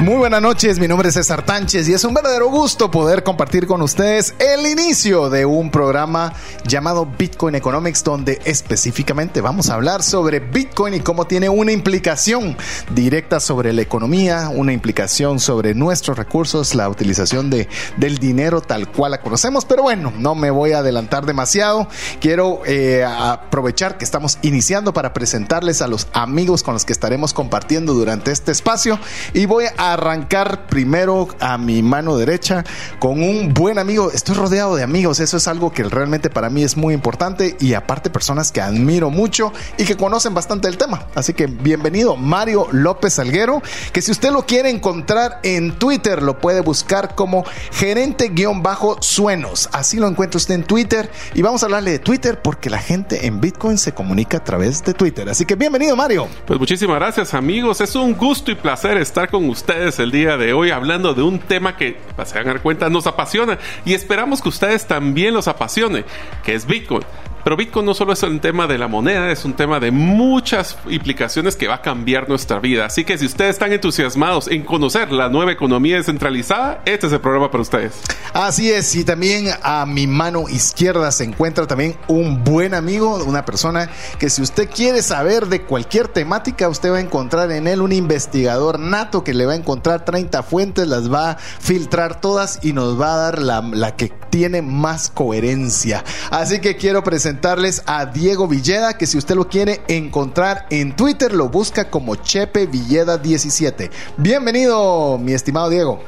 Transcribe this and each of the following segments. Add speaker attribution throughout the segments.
Speaker 1: Muy buenas noches, mi nombre es César Tánchez y es un verdadero gusto poder compartir con ustedes el inicio de un programa llamado Bitcoin Economics donde específicamente vamos a hablar sobre Bitcoin y cómo tiene una implicación directa sobre la economía, una implicación sobre nuestros recursos, la utilización de, del dinero tal cual la conocemos, pero bueno, no me voy a adelantar demasiado, quiero eh, aprovechar que estamos iniciando para presentarles a los amigos con los que estaremos compartiendo durante este espacio y voy a arrancar primero a mi mano derecha con un buen amigo. Estoy rodeado de amigos, eso es algo que realmente para mí es muy importante y aparte personas que admiro mucho y que conocen bastante el tema. Así que bienvenido Mario López Alguero, que si usted lo quiere encontrar en Twitter, lo puede buscar como gerente-suenos. Así lo encuentra usted en Twitter y vamos a hablarle de Twitter porque la gente en Bitcoin se comunica a través de Twitter. Así que bienvenido Mario.
Speaker 2: Pues muchísimas gracias amigos, es un gusto y placer estar con ustedes el día de hoy hablando de un tema que, se van a dar cuenta, nos apasiona y esperamos que ustedes también los apasione, que es Bitcoin. Pero Bitcoin no solo es un tema de la moneda, es un tema de muchas implicaciones que va a cambiar nuestra vida. Así que si ustedes están entusiasmados en conocer la nueva economía descentralizada, este es el programa para ustedes.
Speaker 1: Así es, y también a mi mano izquierda se encuentra también un buen amigo, una persona que si usted quiere saber de cualquier temática, usted va a encontrar en él un investigador nato que le va a encontrar 30 fuentes, las va a filtrar todas y nos va a dar la, la que tiene más coherencia. Así que quiero presentar presentarles a Diego Villeda, que si usted lo quiere encontrar en Twitter, lo busca como Chepe Villeda 17. Bienvenido, mi estimado Diego.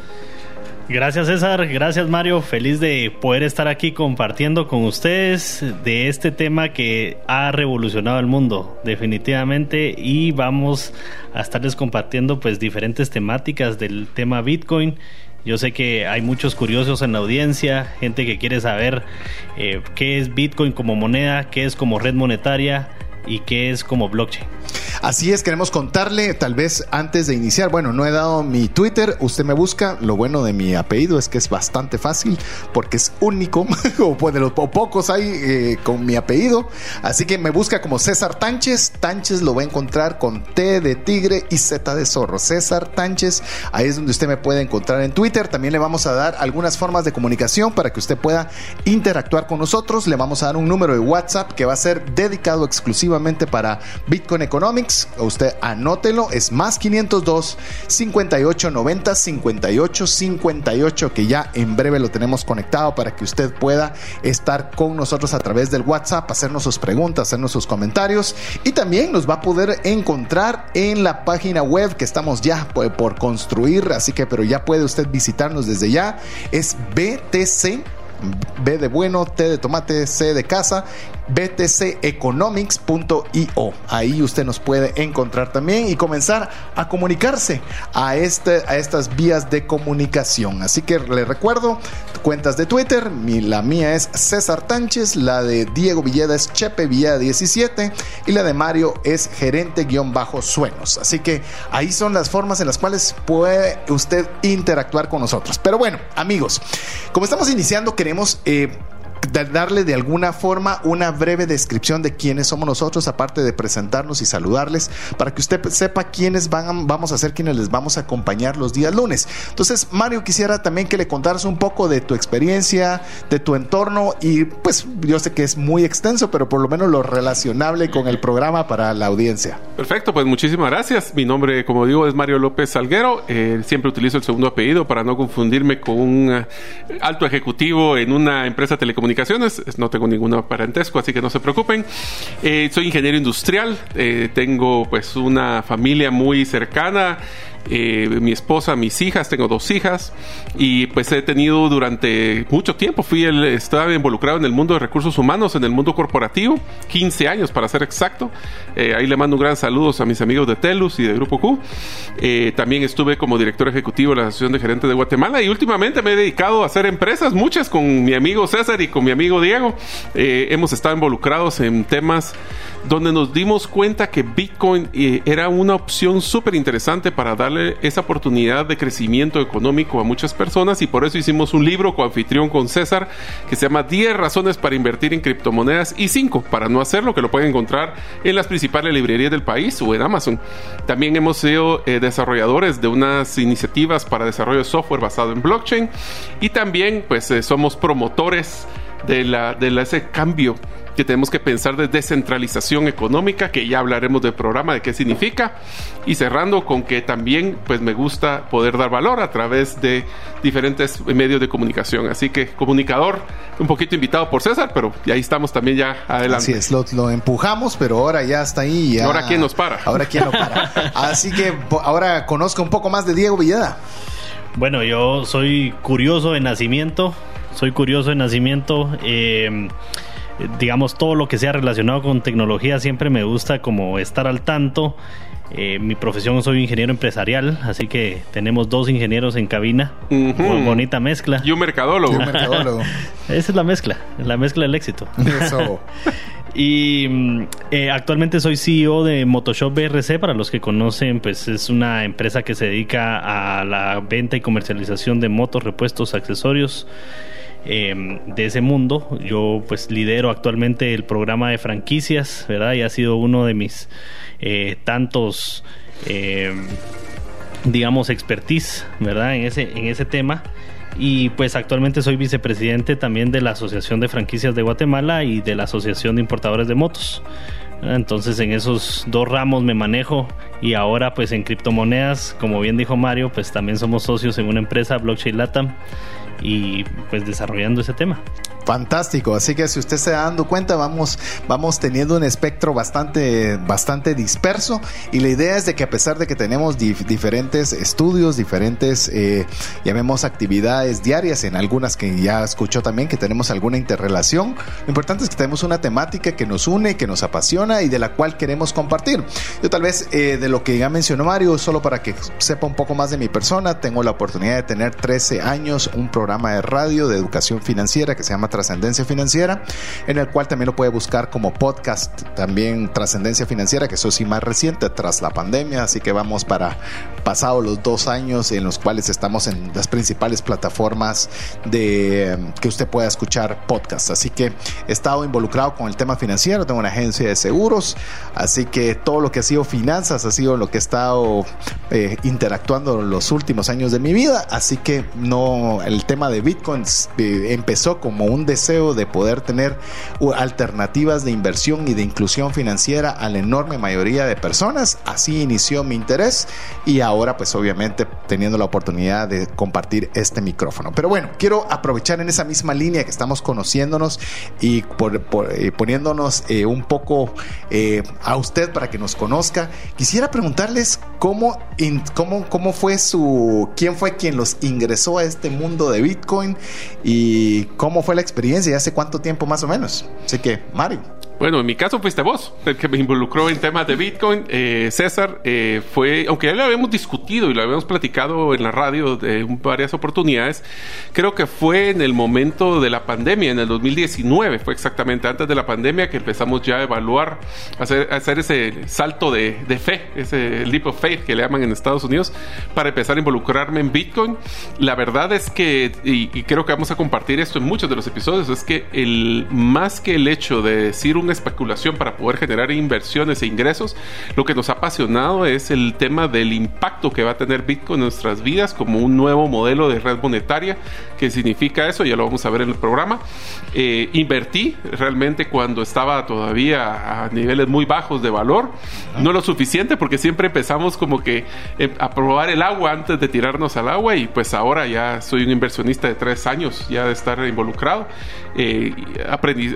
Speaker 3: Gracias César, gracias Mario, feliz de poder estar aquí compartiendo con ustedes de este tema que ha revolucionado el mundo definitivamente y vamos a estarles compartiendo pues diferentes temáticas del tema Bitcoin yo sé que hay muchos curiosos en la audiencia, gente que quiere saber eh, qué es Bitcoin como moneda, qué es como red monetaria y qué es como blockchain.
Speaker 1: Así es, queremos contarle, tal vez antes de iniciar, bueno, no he dado mi Twitter, usted me busca, lo bueno de mi apellido es que es bastante fácil porque es único, o de los pocos hay eh, con mi apellido, así que me busca como César Tánchez, Tánchez lo va a encontrar con T de tigre y Z de zorro, César Tánchez, ahí es donde usted me puede encontrar en Twitter, también le vamos a dar algunas formas de comunicación para que usted pueda interactuar con nosotros, le vamos a dar un número de WhatsApp que va a ser dedicado exclusivamente para Bitcoin Economics, usted anótelo, es más 502 58 90 58 58, que ya en breve lo tenemos conectado para que usted pueda estar con nosotros a través del WhatsApp, hacernos sus preguntas, hacernos sus comentarios y también nos va a poder encontrar en la página web que estamos ya por construir, así que pero ya puede usted visitarnos desde ya, es BTC B de bueno, T de tomate, C de casa, btceconomics.io. Ahí usted nos puede encontrar también y comenzar a comunicarse a, este, a estas vías de comunicación. Así que le recuerdo, cuentas de Twitter, la mía es César Tánchez, la de Diego Villeda es Chepe Villeda 17 y la de Mario es gerente-suenos. Así que ahí son las formas en las cuales puede usted interactuar con nosotros. Pero bueno, amigos, como estamos iniciando, queremos eh, darle de alguna forma una breve descripción de quiénes somos nosotros, aparte de presentarnos y saludarles, para que usted sepa quiénes van, vamos a ser quienes les vamos a acompañar los días lunes. Entonces, Mario, quisiera también que le contaras un poco de tu experiencia, de tu entorno y pues yo sé que es muy extenso, pero por lo menos lo relacionable con el programa para la audiencia.
Speaker 2: Perfecto, pues muchísimas gracias. Mi nombre, como digo, es Mario López Salguero. Eh, siempre utilizo el segundo apellido para no confundirme con un eh, alto ejecutivo en una empresa de no tengo ningún parentesco, así que no se preocupen. Eh, soy ingeniero industrial, eh, tengo pues una familia muy cercana. Eh, mi esposa, mis hijas, tengo dos hijas y pues he tenido durante mucho tiempo, fui el, estaba involucrado en el mundo de recursos humanos, en el mundo corporativo, 15 años para ser exacto. Eh, ahí le mando un gran saludo a mis amigos de Telus y de Grupo Q. Eh, también estuve como director ejecutivo de la Asociación de Gerentes de Guatemala y últimamente me he dedicado a hacer empresas, muchas con mi amigo César y con mi amigo Diego. hemos estado involucrados en temas donde nos dimos cuenta que Bitcoin eh, era una opción súper interesante para darle esa oportunidad de crecimiento económico a muchas personas y por eso hicimos un libro coanfitrión con César que se llama 10 razones para invertir en criptomonedas y 5 para no hacerlo, que lo pueden encontrar en las principales librerías del país o en Amazon. También hemos sido eh, desarrolladores de unas iniciativas para desarrollo de software basado en blockchain y también pues eh, somos promotores de, la, de ese cambio que tenemos que pensar de descentralización económica, que ya hablaremos del programa, de qué significa, y cerrando con que también pues me gusta poder dar valor a través de diferentes medios de comunicación. Así que comunicador, un poquito invitado por César, pero ahí estamos también ya adelante.
Speaker 1: Así es, lo, empujamos, pero ahora ya está ahí.
Speaker 2: Ahora quién nos para.
Speaker 1: Ahora quién nos para. Así que ahora conozca un poco más de Diego Villada.
Speaker 3: Bueno, yo soy curioso de nacimiento, soy curioso de nacimiento. Eh, digamos, todo lo que sea relacionado con tecnología siempre me gusta como estar al tanto. Eh, mi profesión soy ingeniero empresarial, así que tenemos dos ingenieros en cabina. bonita mezcla.
Speaker 2: Y un mercadólogo.
Speaker 3: Esa es la mezcla, la mezcla del éxito. y mm, eh, actualmente soy CEO de Motoshop BRC. Para los que conocen, pues es una empresa que se dedica a la venta y comercialización de motos, repuestos, accesorios. Em, de ese mundo. Yo pues lidero actualmente el programa de franquicias, ¿verdad? Y ha sido uno de mis eh, tantos, em, digamos, expertise, ¿verdad? En ese, en ese tema. Y pues actualmente soy vicepresidente también de la Asociación de Franquicias de Guatemala y de la Asociación de Importadores de Motos. Entonces en esos dos ramos me manejo y ahora pues en criptomonedas, como bien dijo Mario, pues también somos socios en una empresa, Blockchain Latam, y pues desarrollando ese tema.
Speaker 1: Fantástico, así que si usted se está dando cuenta, vamos, vamos teniendo un espectro bastante, bastante disperso y la idea es de que a pesar de que tenemos diferentes estudios, diferentes, eh, llamemos actividades diarias, en algunas que ya escuchó también que tenemos alguna interrelación, lo importante es que tenemos una temática que nos une, que nos apasiona y de la cual queremos compartir. Yo tal vez eh, de lo que ya mencionó Mario, solo para que sepa un poco más de mi persona, tengo la oportunidad de tener 13 años un programa de radio de educación financiera que se llama Trascendencia Financiera, en el cual también lo puede buscar como podcast, también Trascendencia Financiera, que eso sí más reciente tras la pandemia, así que vamos para pasado los dos años en los cuales estamos en las principales plataformas de que usted pueda escuchar podcast. Así que he estado involucrado con el tema financiero, tengo una agencia de seguros, así que todo lo que ha sido finanzas ha sido lo que he estado eh, interactuando los últimos años de mi vida, así que no el tema de bitcoins eh, empezó como un deseo de poder tener alternativas de inversión y de inclusión financiera a la enorme mayoría de personas. Así inició mi interés y ahora pues obviamente teniendo la oportunidad de compartir este micrófono. Pero bueno, quiero aprovechar en esa misma línea que estamos conociéndonos y eh, poniéndonos eh, un poco eh, a usted para que nos conozca. Quisiera preguntarles cómo, cómo, cómo fue su, quién fue quien los ingresó a este mundo de Bitcoin y cómo fue la experiencia y hace cuánto tiempo más o menos. Así que, Mario.
Speaker 2: Bueno, en mi caso fuiste vos, el que me involucró en temas de Bitcoin. Eh, César eh, fue, aunque ya lo habíamos discutido y lo habíamos platicado en la radio de varias oportunidades, creo que fue en el momento de la pandemia, en el 2019, fue exactamente antes de la pandemia que empezamos ya a evaluar, hacer, hacer ese salto de, fe, ese leap of faith que le llaman en Estados Unidos, para empezar a involucrarme en Bitcoin. La verdad es que, y, y creo que vamos a compartir esto en muchos de los episodios, es que el más que el hecho de decir un especulación para poder generar inversiones e ingresos, lo que nos ha apasionado es el tema del impacto que va a tener Bitcoin en nuestras vidas como un nuevo modelo de red monetaria. ¿Qué significa eso? Ya lo vamos a ver en el programa. Eh, invertí realmente cuando estaba todavía a niveles muy bajos de valor, no lo suficiente porque siempre empezamos como que eh, a probar el agua antes de tirarnos al agua y pues ahora ya soy un inversionista de tres años ya de estar involucrado, eh,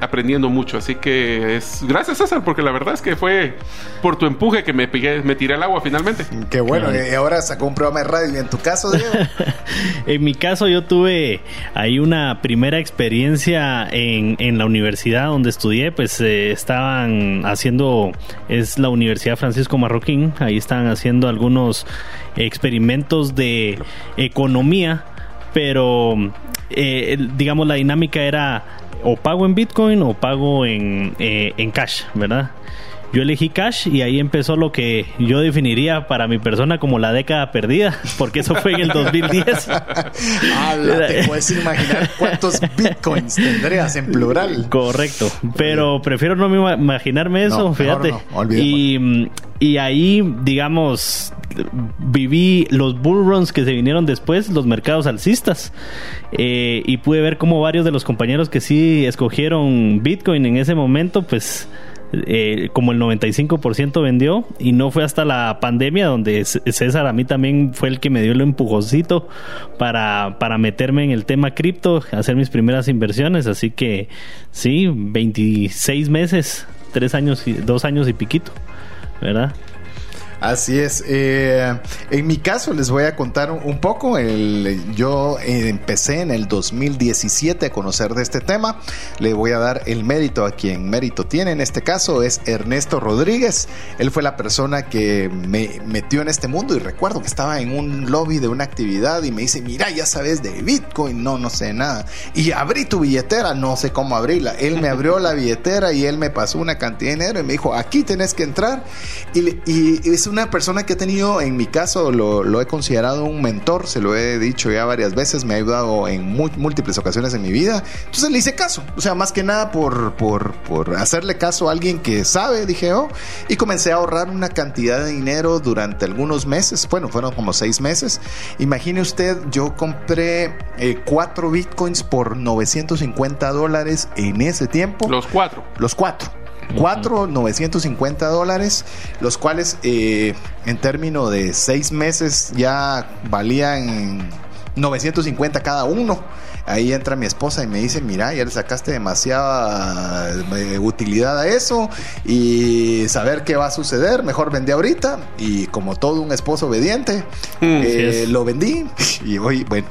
Speaker 2: aprendiendo mucho. Así que es gracias César, porque la verdad es que fue por tu empuje que me, me tiré al agua finalmente.
Speaker 1: Qué bueno, y ahora sacó un programa de radio. ¿Y en tu caso, Diego?
Speaker 3: en mi caso yo tuve ahí una primera experiencia en, en la universidad donde estudié, pues eh, estaban haciendo, es la Universidad Francisco Marroquín, ahí estaban haciendo algunos experimentos de economía, pero eh, digamos la dinámica era o pago en Bitcoin o pago en, eh, en cash, ¿verdad? Yo elegí cash y ahí empezó lo que yo definiría para mi persona como la década perdida, porque eso fue en el 2010.
Speaker 1: ¿Te puedes imaginar cuántos bitcoins tendrías en plural?
Speaker 3: Correcto, pero prefiero no imaginarme eso, fíjate. y, y ahí, digamos, viví los bull runs que se vinieron después, los mercados alcistas. Eh, y pude ver cómo varios de los compañeros que sí escogieron Bitcoin en ese momento, pues eh, como el 95% vendió y no fue hasta la pandemia donde César a mí también fue el que me dio el empujoncito para, para meterme en el tema cripto, hacer mis primeras inversiones, así que sí, 26 meses, 3 años y 2 años y piquito, ¿verdad?
Speaker 1: Así es. Eh, en mi caso les voy a contar un poco. Yo empecé en el 2017 a conocer de este tema. Le voy a dar el mérito a quien mérito tiene. En este caso es Ernesto Rodríguez. Él fue la persona que me metió en este mundo y recuerdo que estaba en un lobby de una actividad y me dice, mira, ya sabes de Bitcoin. No, no sé nada. Y abrí tu billetera. No sé cómo abrirla. Él me abrió la billetera y él me pasó una cantidad de dinero y me dijo, aquí tenés que entrar. Y, y es una persona que he tenido, en mi caso, lo, he considerado un mentor, se lo he dicho ya varias veces, me ha ayudado en múltiples ocasiones en mi vida. Entonces le hice caso, o sea, más que nada por, por, por hacerle caso a alguien que sabe, dije yo, y comencé a ahorrar una cantidad de dinero durante algunos meses, bueno, fueron como seis meses. Imagine usted, yo compré eh, cuatro bitcoins por 950 dólares en ese tiempo.
Speaker 2: Los cuatro.
Speaker 1: Los cuatro. Cuatro, 950 dólares, los cuales eh, en términos de seis meses ya valían 950 cada uno. Ahí entra mi esposa y me dice, mira, ya le sacaste demasiada eh, utilidad a eso y saber qué va a suceder, mejor vendí ahorita. Y como todo un esposo obediente, mm, eh, lo vendí y hoy, bueno,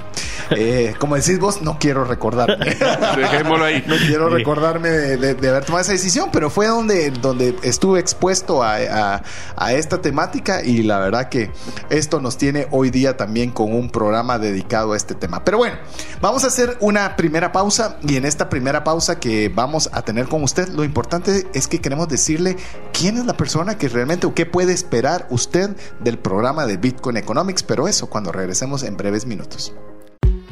Speaker 1: eh, como decís vos, no quiero recordarme.
Speaker 2: Dejémoslo ahí.
Speaker 1: No quiero recordarme de, haber tomado esa decisión, pero fue donde, donde estuve expuesto a, a esta temática y la verdad que esto nos tiene hoy día también con un programa dedicado a este tema. Pero bueno, vamos a hacer una primera pausa y en esta primera pausa que vamos a tener con usted, lo importante es que queremos decirle quién es la persona que realmente o qué puede esperar usted del programa de Bitcoin Economics, pero eso cuando regresemos en breves minutos.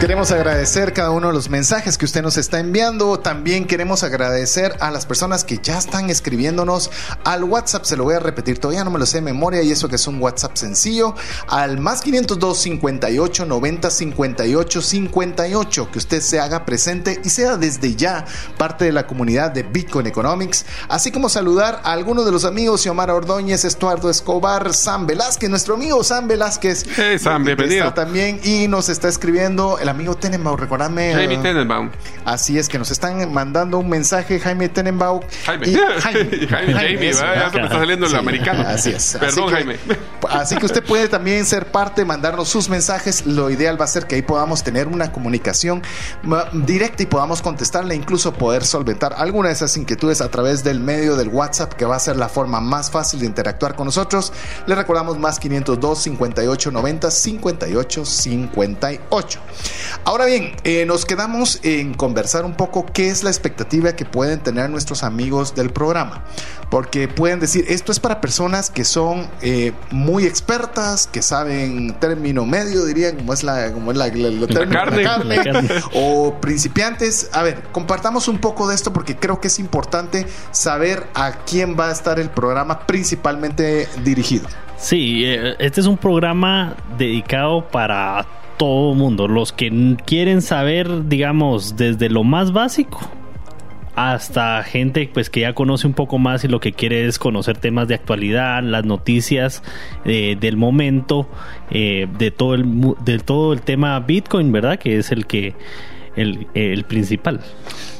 Speaker 1: Queremos agradecer cada uno de los mensajes que usted nos está enviando. También queremos agradecer a las personas que ya están escribiéndonos al WhatsApp. Se lo voy a repetir, todavía no me lo sé de memoria y eso que es un WhatsApp sencillo. Al más 502 58 90 58 58. Que usted se haga presente y sea desde ya parte de la comunidad de Bitcoin Economics. Así como saludar a algunos de los amigos, Xiomara Ordóñez, Estuardo Escobar, Sam Velázquez, nuestro amigo Sam Velázquez.
Speaker 2: Hey, Sam, bienvenido.
Speaker 1: también y nos está escribiendo amigo Tenenbaum, recordame.
Speaker 2: Jaime eh, Tenenbaum.
Speaker 1: Así es, que nos están mandando un mensaje, Jaime Tenenbaum.
Speaker 2: Jaime. Jaime. Jaime, Jaime, ya se me está saliendo el americano.
Speaker 1: Así es.
Speaker 2: Perdón, Jaime.
Speaker 1: Así que usted puede también ser parte, mandarnos sus mensajes. Lo ideal va a ser que ahí podamos tener una comunicación directa y podamos contestarle, incluso poder solventar alguna de esas inquietudes a través del medio del WhatsApp, que va a ser la forma más fácil de interactuar con nosotros. Le recordamos más 502 58 90 58 58. Ahora bien, eh, nos quedamos en conversar un poco qué es la expectativa que pueden tener nuestros amigos del programa. Porque pueden decir, esto es para personas que son eh, muy expertas, que saben término medio, dirían, como es la, como es la,
Speaker 2: carne,
Speaker 1: o principiantes. A ver, compartamos un poco de esto porque creo que es importante saber a quién va a estar el programa principalmente dirigido.
Speaker 3: Sí, eh, este es un programa dedicado para todo mundo. Los que quieren saber, digamos, desde lo más básico hasta gente pues que ya conoce un poco más y lo que quiere es conocer temas de actualidad, las noticias eh, del momento, eh, de todo el de todo el tema Bitcoin, ¿verdad? Que es el que el, principal.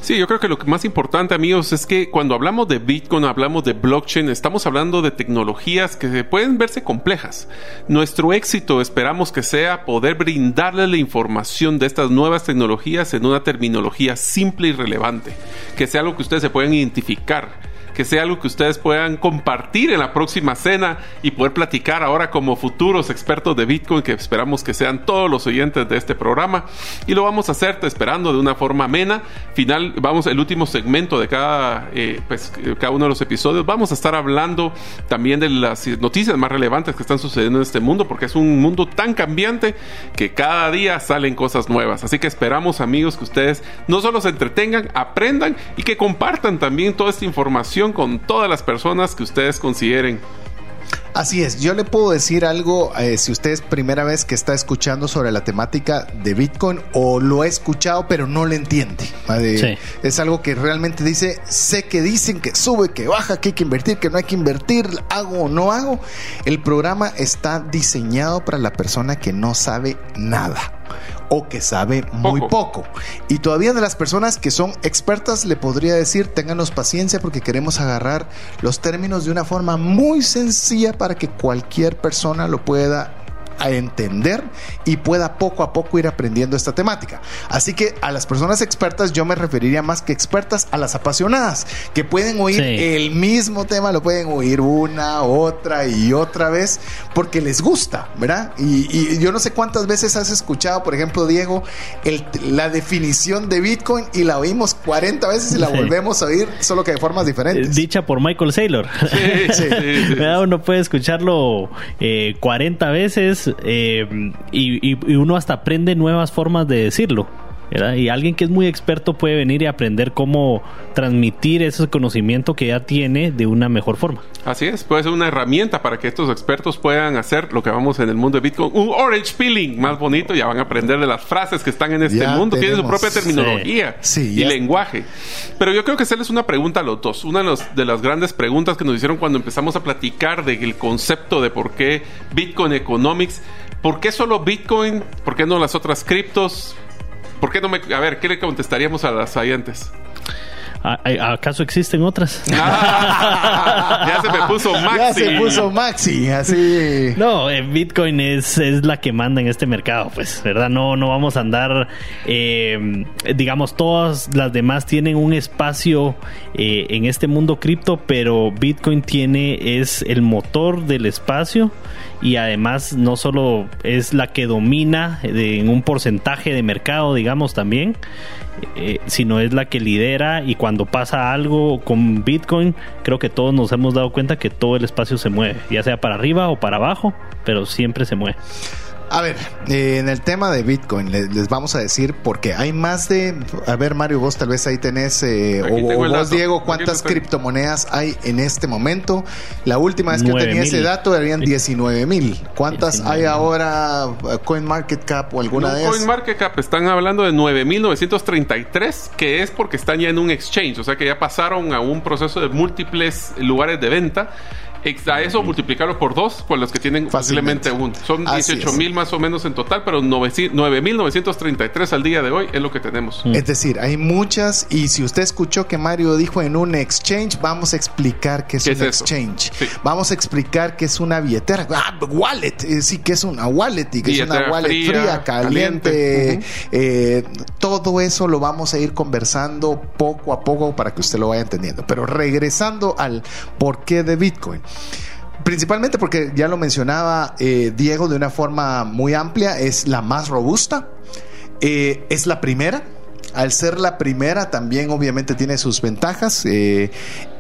Speaker 2: Sí, yo creo que lo más importante, amigos, es que cuando hablamos de Bitcoin, hablamos de blockchain, estamos hablando de tecnologías que pueden verse complejas. Nuestro éxito esperamos que sea poder brindarle la información de estas nuevas tecnologías en una terminología simple y relevante, que sea algo que ustedes se puedan identificar que sea algo que ustedes puedan compartir en la próxima cena y poder platicar ahora como futuros expertos de Bitcoin, que esperamos que sean todos los oyentes de este programa. Y lo vamos a hacer esperando de una forma amena. Final, vamos, el último segmento de cada, eh, pues, cada uno de los episodios, vamos a estar hablando también de las noticias más relevantes que están sucediendo en este mundo, porque es un mundo tan cambiante que cada día salen cosas nuevas. Así que esperamos, amigos, que ustedes no solo se entretengan, aprendan y que compartan también toda esta información con todas las personas que ustedes consideren.
Speaker 1: Así es, yo le puedo decir algo eh, si usted es primera vez que está escuchando sobre la temática de Bitcoin o lo ha escuchado pero no le entiende. Es algo que realmente dice, sé que dicen que sube, que baja, que hay que invertir, que no hay que invertir, hago o no hago. El programa está diseñado para la persona que no sabe nada o que sabe muy poco. Y todavía de las personas que son expertas le podría decir, ténganos paciencia porque queremos agarrar los términos de una forma muy sencilla para que cualquier persona lo pueda a entender y pueda poco a poco ir aprendiendo esta temática. Así que a las personas expertas yo me referiría más que expertas a las apasionadas, que pueden oír el mismo tema, lo pueden oír una, otra y otra vez, porque les gusta, ¿verdad? Y, yo no sé cuántas veces has escuchado, por ejemplo, Diego, la definición de Bitcoin y la oímos 40 veces y la volvemos a oír, solo que de formas diferentes.
Speaker 3: Dicha por Michael Saylor. Sí, Uno puede escucharlo 40 eh, veces eh, y, uno hasta aprende nuevas formas de decirlo. Y alguien que es muy experto puede venir y aprender cómo transmitir ese conocimiento que ya tiene de una mejor forma.
Speaker 2: Así es, puede ser una herramienta para que estos expertos puedan hacer lo que vamos en el mundo de Bitcoin, un orange peeling más bonito, ya van a aprender de las frases que están en este mundo, tienen su propia terminología y lenguaje. Pero yo creo que hacerles una pregunta a los dos, una de, de las grandes preguntas que nos hicieron cuando empezamos a platicar del concepto de por qué Bitcoin Economics ¿Por qué solo Bitcoin? ¿Por qué no las otras criptos? ¿Por qué no me.? A ver, ¿qué le contestaríamos a las oyentes?
Speaker 3: ¿Acaso existen otras?
Speaker 2: ya se me puso Maxi. Ya
Speaker 1: se puso Maxi, así.
Speaker 3: No, eh, Bitcoin es, es la que manda en este mercado, pues, ¿verdad? No, no vamos a andar, eh, digamos, todas las demás tienen un espacio eh, en este mundo cripto, pero Bitcoin tiene, es el motor del espacio y además no solo es la que domina en un porcentaje de mercado, digamos, también, eh, sino es la que lidera y cuando pasa algo con Bitcoin, creo que todos nos hemos dado cuenta que todo el espacio se mueve, ya sea para arriba o para abajo, pero siempre se mueve.
Speaker 1: A ver, eh, en el tema de Bitcoin les, vamos a decir porque hay más de, a ver Mario, vos tal vez ahí tenés, eh, o, vos Diego, cuántas criptomonedas hay en este momento. La última vez que tenía ese dato eran 19 mil. ¿Cuántas hay ahora CoinMarketCap o alguna de esas?
Speaker 2: CoinMarketCap están hablando de 9.933, que es porque están ya en un exchange, o sea que ya pasaron a un proceso de múltiples lugares de venta a eso multiplicarlo por dos con los que tienen posiblemente uno. Son 18 mil más o menos en total, pero 9.933 al día de hoy es lo que tenemos.
Speaker 1: Es decir, hay muchas y si usted escuchó que Mario dijo en un exchange, vamos a explicar qué es un exchange. Vamos a explicar qué es una billetera. Ah, wallet, eh, sí, que es una wallet y que es una wallet fría, caliente. Eh, todo eso lo vamos a ir conversando poco a poco para que usted lo vaya entendiendo. Pero regresando al porqué de Bitcoin. Principalmente porque ya lo mencionaba eh, Diego de una forma muy amplia, es la más robusta, eh, es la primera. Al ser la primera también obviamente tiene sus ventajas eh,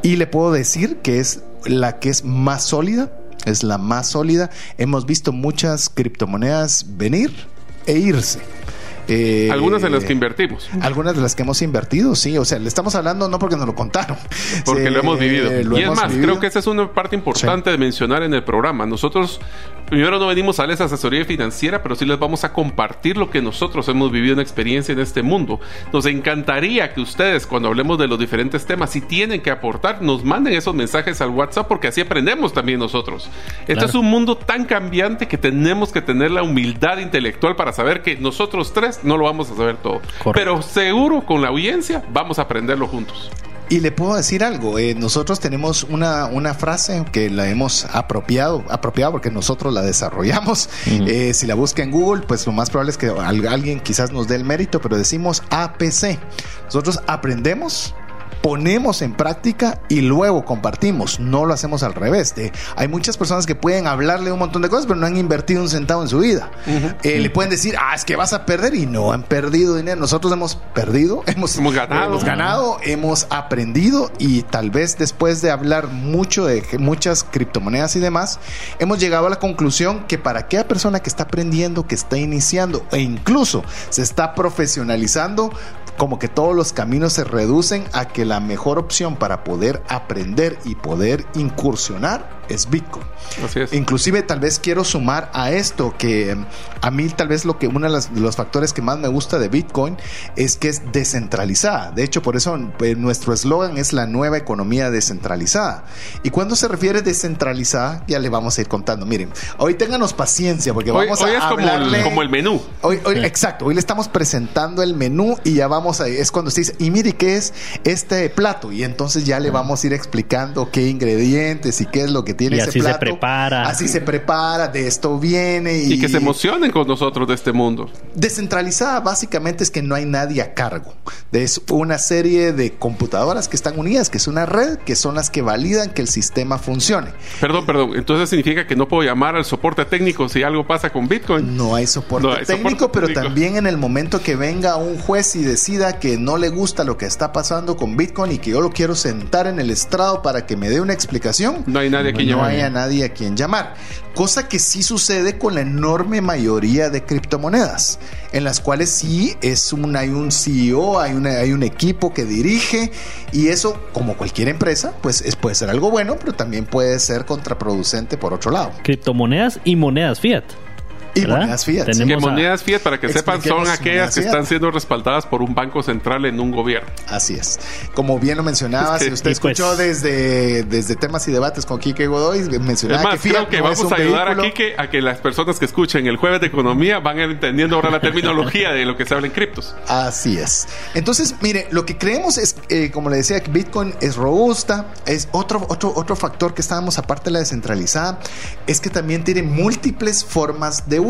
Speaker 1: y le puedo decir que es la que es más sólida, es la más sólida. Hemos visto muchas criptomonedas venir e irse.
Speaker 2: Eh, algunas de las que invertimos.
Speaker 1: Algunas de las que hemos invertido, sí. O sea, le estamos hablando no porque nos lo contaron.
Speaker 2: Porque lo hemos vivido. y es más, creo que esa es una parte importante de mencionar en el programa. Nosotros primero no venimos a darles asesoría financiera, pero sí les vamos a compartir lo que nosotros hemos vivido en experiencia en este mundo. Nos encantaría que ustedes, cuando hablemos de los diferentes temas, si tienen que aportar, nos manden esos mensajes al WhatsApp, porque así aprendemos también nosotros. Este es un mundo tan cambiante que tenemos que tener la humildad intelectual para saber que nosotros tres no lo vamos a saber todo. Pero seguro con la audiencia vamos a aprenderlo juntos.
Speaker 1: Y le puedo decir algo, eh, nosotros tenemos una, una, frase que la hemos apropiado, apropiado porque nosotros la desarrollamos. Eh, si la busca en Google, pues lo más probable es que alguien quizás nos dé el mérito, pero decimos APC. Nosotros aprendemos, ponemos en práctica y luego compartimos. No lo hacemos al revés. hay muchas personas que pueden hablarle un montón de cosas, pero no han invertido un centavo en su vida. Eh, le pueden decir, ah, es que vas a perder y no han perdido dinero. Nosotros hemos perdido, hemos, ganado. hemos ganado, hemos aprendido y tal vez después de hablar mucho de muchas criptomonedas y demás, hemos llegado a la conclusión que para aquella persona que está aprendiendo, que está iniciando e incluso se está profesionalizando, como que todos los caminos se reducen a que la mejor opción para poder aprender y poder incursionar es Bitcoin. Así es. Inclusive tal vez quiero sumar a esto que em, a mí tal vez lo que uno de los, factores que más me gusta de Bitcoin es que es descentralizada. De hecho, por eso pues, nuestro eslogan es la nueva economía descentralizada. Y cuando se refiere descentralizada, ya le vamos a ir contando. Miren, hoy ténganos paciencia porque vamos
Speaker 2: hoy
Speaker 1: a
Speaker 2: es como el, como el menú.
Speaker 1: Hoy, hoy exacto, hoy le estamos presentando el menú y ya vamos a es cuando usted dice, "Y mire qué es este plato" y entonces ya le vamos a ir explicando qué ingredientes y qué es lo que tiene y
Speaker 3: así se prepara.
Speaker 1: Así se prepara, de esto viene.
Speaker 2: Y, que se emocionen con nosotros de este mundo.
Speaker 1: Descentralizada básicamente es que no hay nadie a cargo. Es una serie de computadoras que están unidas, que es una red, que son las que validan que el sistema funcione.
Speaker 2: Perdón, perdón. Entonces significa que no puedo llamar al soporte técnico si algo pasa con Bitcoin.
Speaker 1: No hay soporte técnico, pero también en el momento que venga un juez y decida que no le gusta lo que está pasando con Bitcoin y que yo lo quiero sentar en el estrado para que me dé una explicación.
Speaker 2: No hay nadie que
Speaker 1: no a nadie a quien llamar. Cosa que sí sucede con la enorme mayoría de criptomonedas, en las cuales sí es un, hay un CEO, hay, hay un equipo que dirige y eso, como cualquier empresa, pues es, puede ser algo bueno, pero también puede ser contraproducente por otro lado.
Speaker 3: Criptomonedas y monedas fiat.
Speaker 1: Y monedas fiat.
Speaker 2: Que monedas fiat, para que sepan, son aquellas que están siendo respaldadas por un banco central en un gobierno.
Speaker 1: Así es. Como bien lo mencionaba, si usted pues escuchó desde, desde temas y debates con Kike Godoy, mencionaba que
Speaker 2: Fiat creo que vamos a ayudar a Kike a que las personas que escuchen el jueves de economía van entendiendo ahora la terminología de lo que se habla en criptos.
Speaker 1: Así es. Entonces, mire, lo que creemos es, eh, como le decía, que Bitcoin es robusta, es otro, otro, otro factor que estábamos aparte de la descentralizada, es que también tiene múltiples formas de uso.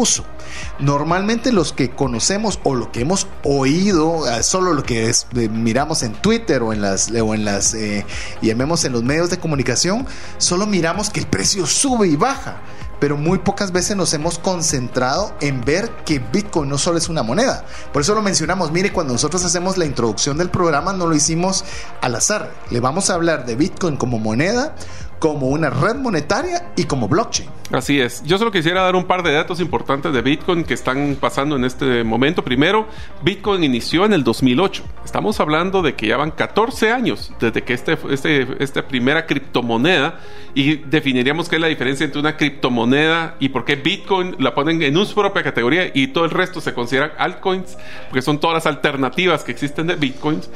Speaker 1: Normalmente los que conocemos o lo que hemos oído, eh, solo lo que es, eh, miramos en Twitter o en las, o en las eh, y vemos en los medios de comunicación, solo miramos que el precio sube y baja pero muy pocas veces nos hemos concentrado en ver que Bitcoin no solo es una moneda. Por eso lo mencionamos. Mire, cuando nosotros hacemos la introducción del programa, no lo hicimos al azar. Le vamos a hablar de Bitcoin como moneda, como una red monetaria y como blockchain.
Speaker 2: Así es. Yo solo quisiera dar un par de datos importantes de Bitcoin que están pasando en este momento. Primero, Bitcoin inició en el 2008. Estamos hablando de que ya van 14 años desde que este, este, esta primera criptomoneda y definiríamos qué es la diferencia entre una criptomoneda y por qué Bitcoin la ponen en su propia categoría y todo el resto se consideran altcoins, porque son todas las alternativas que existen de Bitcoins.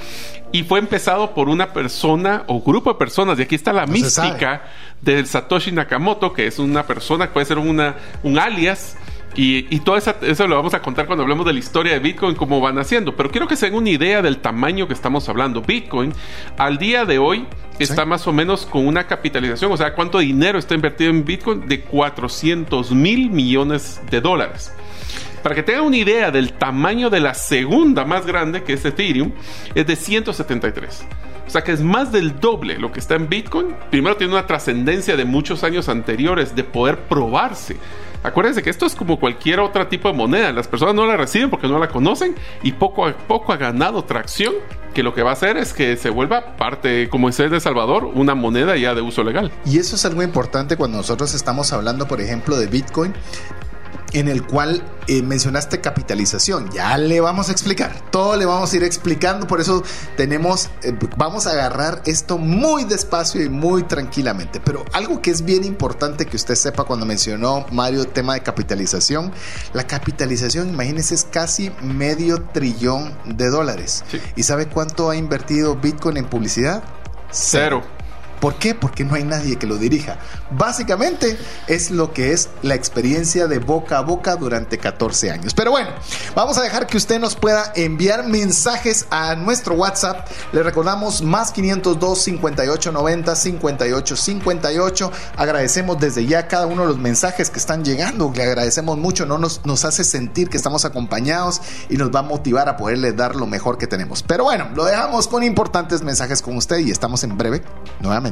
Speaker 2: Y fue empezado por una persona o grupo de personas, y aquí está la mística del Satoshi Nakamoto, que es una persona, puede ser una, un alias. Y, todo eso, lo vamos a contar cuando hablemos de la historia de Bitcoin, cómo van haciendo. Pero quiero que se den una idea del tamaño que estamos hablando. Bitcoin, al día de hoy, está más o menos con una capitalización, o sea, cuánto dinero está invertido en Bitcoin, de 400 mil millones de dólares. Para que tengan una idea del tamaño de la segunda más grande, que es Ethereum, es de 173. O sea que es más del doble lo que está en Bitcoin. Primero tiene una trascendencia de muchos años anteriores de poder probarse. Acuérdense que esto es como cualquier otro tipo de moneda. Las personas no la reciben porque no la conocen y poco a poco ha ganado tracción que lo que va a hacer es que se vuelva parte, como es de Salvador, una moneda ya de uso legal.
Speaker 1: Y eso es algo importante cuando nosotros estamos hablando, por ejemplo, de Bitcoin, en el cual eh, mencionaste capitalización. Ya le vamos a explicar, todo le vamos a ir explicando, por eso tenemos, eh, vamos a agarrar esto muy despacio y muy tranquilamente. Pero algo que es bien importante que usted sepa cuando mencionó Mario el tema de capitalización, la capitalización, imagínense, es casi medio trillón de dólares. ¿Y sabe cuánto ha invertido Bitcoin en publicidad?
Speaker 2: Cero.
Speaker 1: ¿Por qué? Porque no hay nadie que lo dirija. Básicamente es lo que es la experiencia de boca a boca durante 14 años. Pero bueno, vamos a dejar que usted nos pueda enviar mensajes a nuestro WhatsApp. Le recordamos más 502 58 90 58 58. Agradecemos desde ya cada uno de los mensajes que están llegando. Le agradecemos mucho. No nos, nos hace sentir que estamos acompañados y nos va a motivar a poderle dar lo mejor que tenemos. Pero bueno, lo dejamos con importantes mensajes con usted y estamos en breve nuevamente.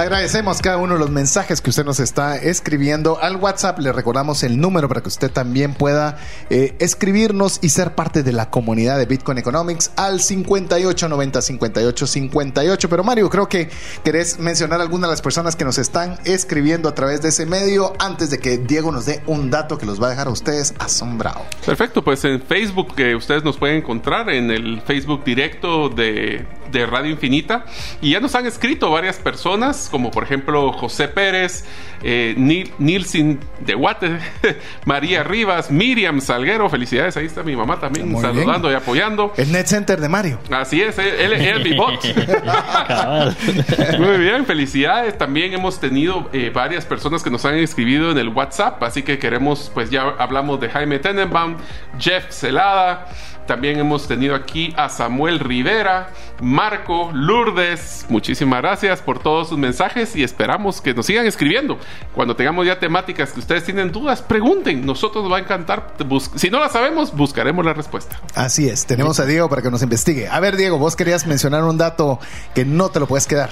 Speaker 1: Agradecemos cada uno de los mensajes que usted nos está escribiendo al WhatsApp. Le recordamos el número para que usted también pueda eh, escribirnos y ser parte de la comunidad de Bitcoin Economics al 5890 58 58. Pero Mario, creo que querés mencionar algunas de las personas que nos están escribiendo a través de ese medio antes de que Diego nos dé un dato que los va a dejar a ustedes asombrados.
Speaker 2: Perfecto, pues en Facebook que ustedes nos pueden encontrar en el Facebook directo de de Radio Infinita. Y ya nos han escrito varias personas, como por ejemplo José Pérez, eh, Nilsin de Guate, María Rivas, Miriam Salguero. Felicidades, ahí está mi mamá también saludando y apoyando.
Speaker 1: El Net Center de Mario.
Speaker 2: Así es, él es mi bot. Muy bien, felicidades. También hemos tenido eh, varias personas que nos han escrito en el WhatsApp, así que queremos, pues ya hablamos de Jaime Tenenbaum, Jeff Celada. También hemos tenido aquí a Samuel Rivera, Marco, Lourdes. Muchísimas gracias por todos sus mensajes y esperamos que nos sigan escribiendo. Cuando tengamos ya temáticas que ustedes tienen dudas, pregunten. Nosotros nos va a encantar. Si no la sabemos, buscaremos la respuesta.
Speaker 1: Así es. Tenemos a Diego para que nos investigue. A ver, Diego, vos querías mencionar un dato que no te lo puedes quedar.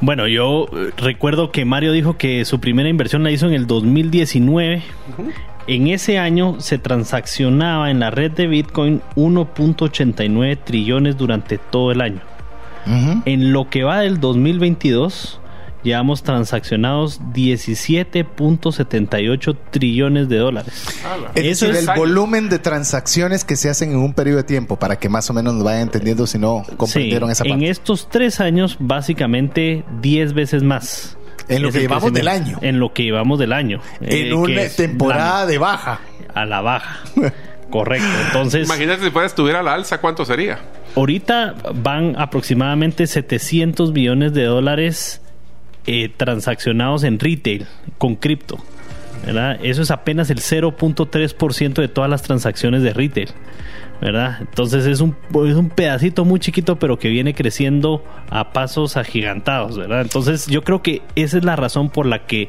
Speaker 3: Bueno, yo eh, recuerdo que Mario dijo que su primera inversión la hizo en el 2019 en ese año se transaccionaba en la red de Bitcoin 1.89 trillones durante todo el año. En lo que va del 2022, llevamos transaccionados 17.78 trillones de dólares.
Speaker 1: Eso es el volumen de transacciones que se hacen en un periodo de tiempo, para que más o menos nos vayan entendiendo si no comprendieron esa parte.
Speaker 3: En estos tres años, básicamente 10 veces más.
Speaker 1: En lo que llevamos del año.
Speaker 3: En lo que llevamos del año.
Speaker 1: En eh, una temporada de baja.
Speaker 3: A la baja. Correcto. Entonces.
Speaker 2: Imagínate si fuera estuviera a la alza, ¿cuánto sería?
Speaker 3: Ahorita van aproximadamente 700 billones de dólares eh, transaccionados en retail con cripto. Eso es apenas el 0.3% de todas las transacciones de retail. ¿verdad? Entonces es un, es un pedacito muy chiquito, pero que viene creciendo a pasos agigantados, ¿verdad? Entonces yo creo que esa es la razón por la que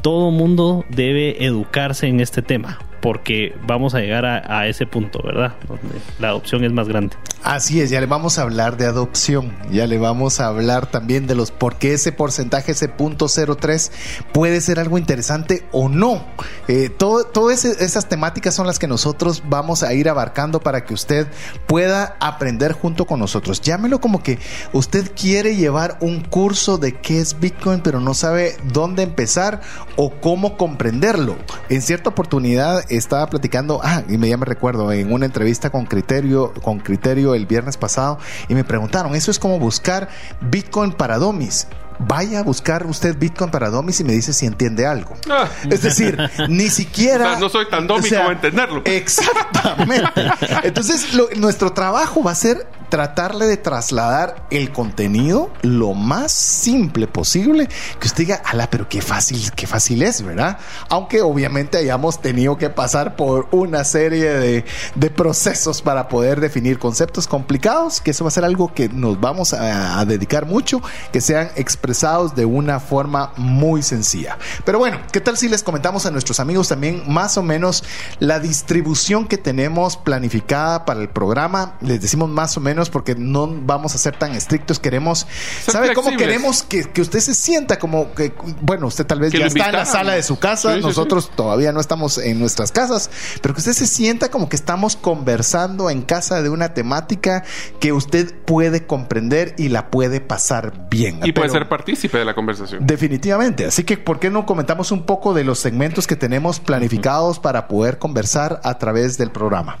Speaker 3: todo mundo debe educarse en este tema porque vamos a llegar a, ese punto, ¿verdad? Donde la adopción es más grande.
Speaker 1: Así es, ya le vamos a hablar de adopción, ya le vamos a hablar también de los por qué ese porcentaje, ese punto 03, puede ser algo interesante o no. Eh, todas esas temáticas son las que nosotros vamos a ir abarcando para que usted pueda aprender junto con nosotros. Llámelo como que usted quiere llevar un curso de qué es Bitcoin, pero no sabe dónde empezar o cómo comprenderlo. En cierta oportunidad estaba platicando, ah, y me ya me recuerdo, en una entrevista con Criterio, con Criterio el viernes pasado, y me preguntaron, eso es como buscar Bitcoin para domis vaya a buscar usted Bitcoin para Domis y me dice si entiende algo. Ah. Es decir, ni siquiera...
Speaker 2: no soy tan Domi como entenderlo.
Speaker 1: Exactamente. Entonces, nuestro trabajo va a ser tratarle de trasladar el contenido lo más simple posible, que usted diga, ala, pero qué fácil, qué fácil es, ¿verdad? Aunque obviamente hayamos tenido que pasar por una serie de, de procesos para poder definir conceptos complicados, que eso va a ser algo que nos vamos a, a dedicar mucho, que sean expresados de una forma muy sencilla. Pero bueno, ¿qué tal si les comentamos a nuestros amigos también más o menos la distribución que tenemos planificada para el programa? Les decimos más o menos porque no vamos a ser tan estrictos. Queremos, ¿sabe cómo queremos que, usted se sienta como que, bueno, usted tal vez ya está en la sala de su casa, nosotros todavía no estamos en nuestras casas, pero que usted se sienta como que estamos conversando en casa de una temática que usted puede comprender y la puede pasar bien.
Speaker 2: Y puede ser partícipe de la conversación.
Speaker 1: Definitivamente. Así que, ¿por qué no comentamos un poco de los segmentos que tenemos planificados para poder conversar a través del programa?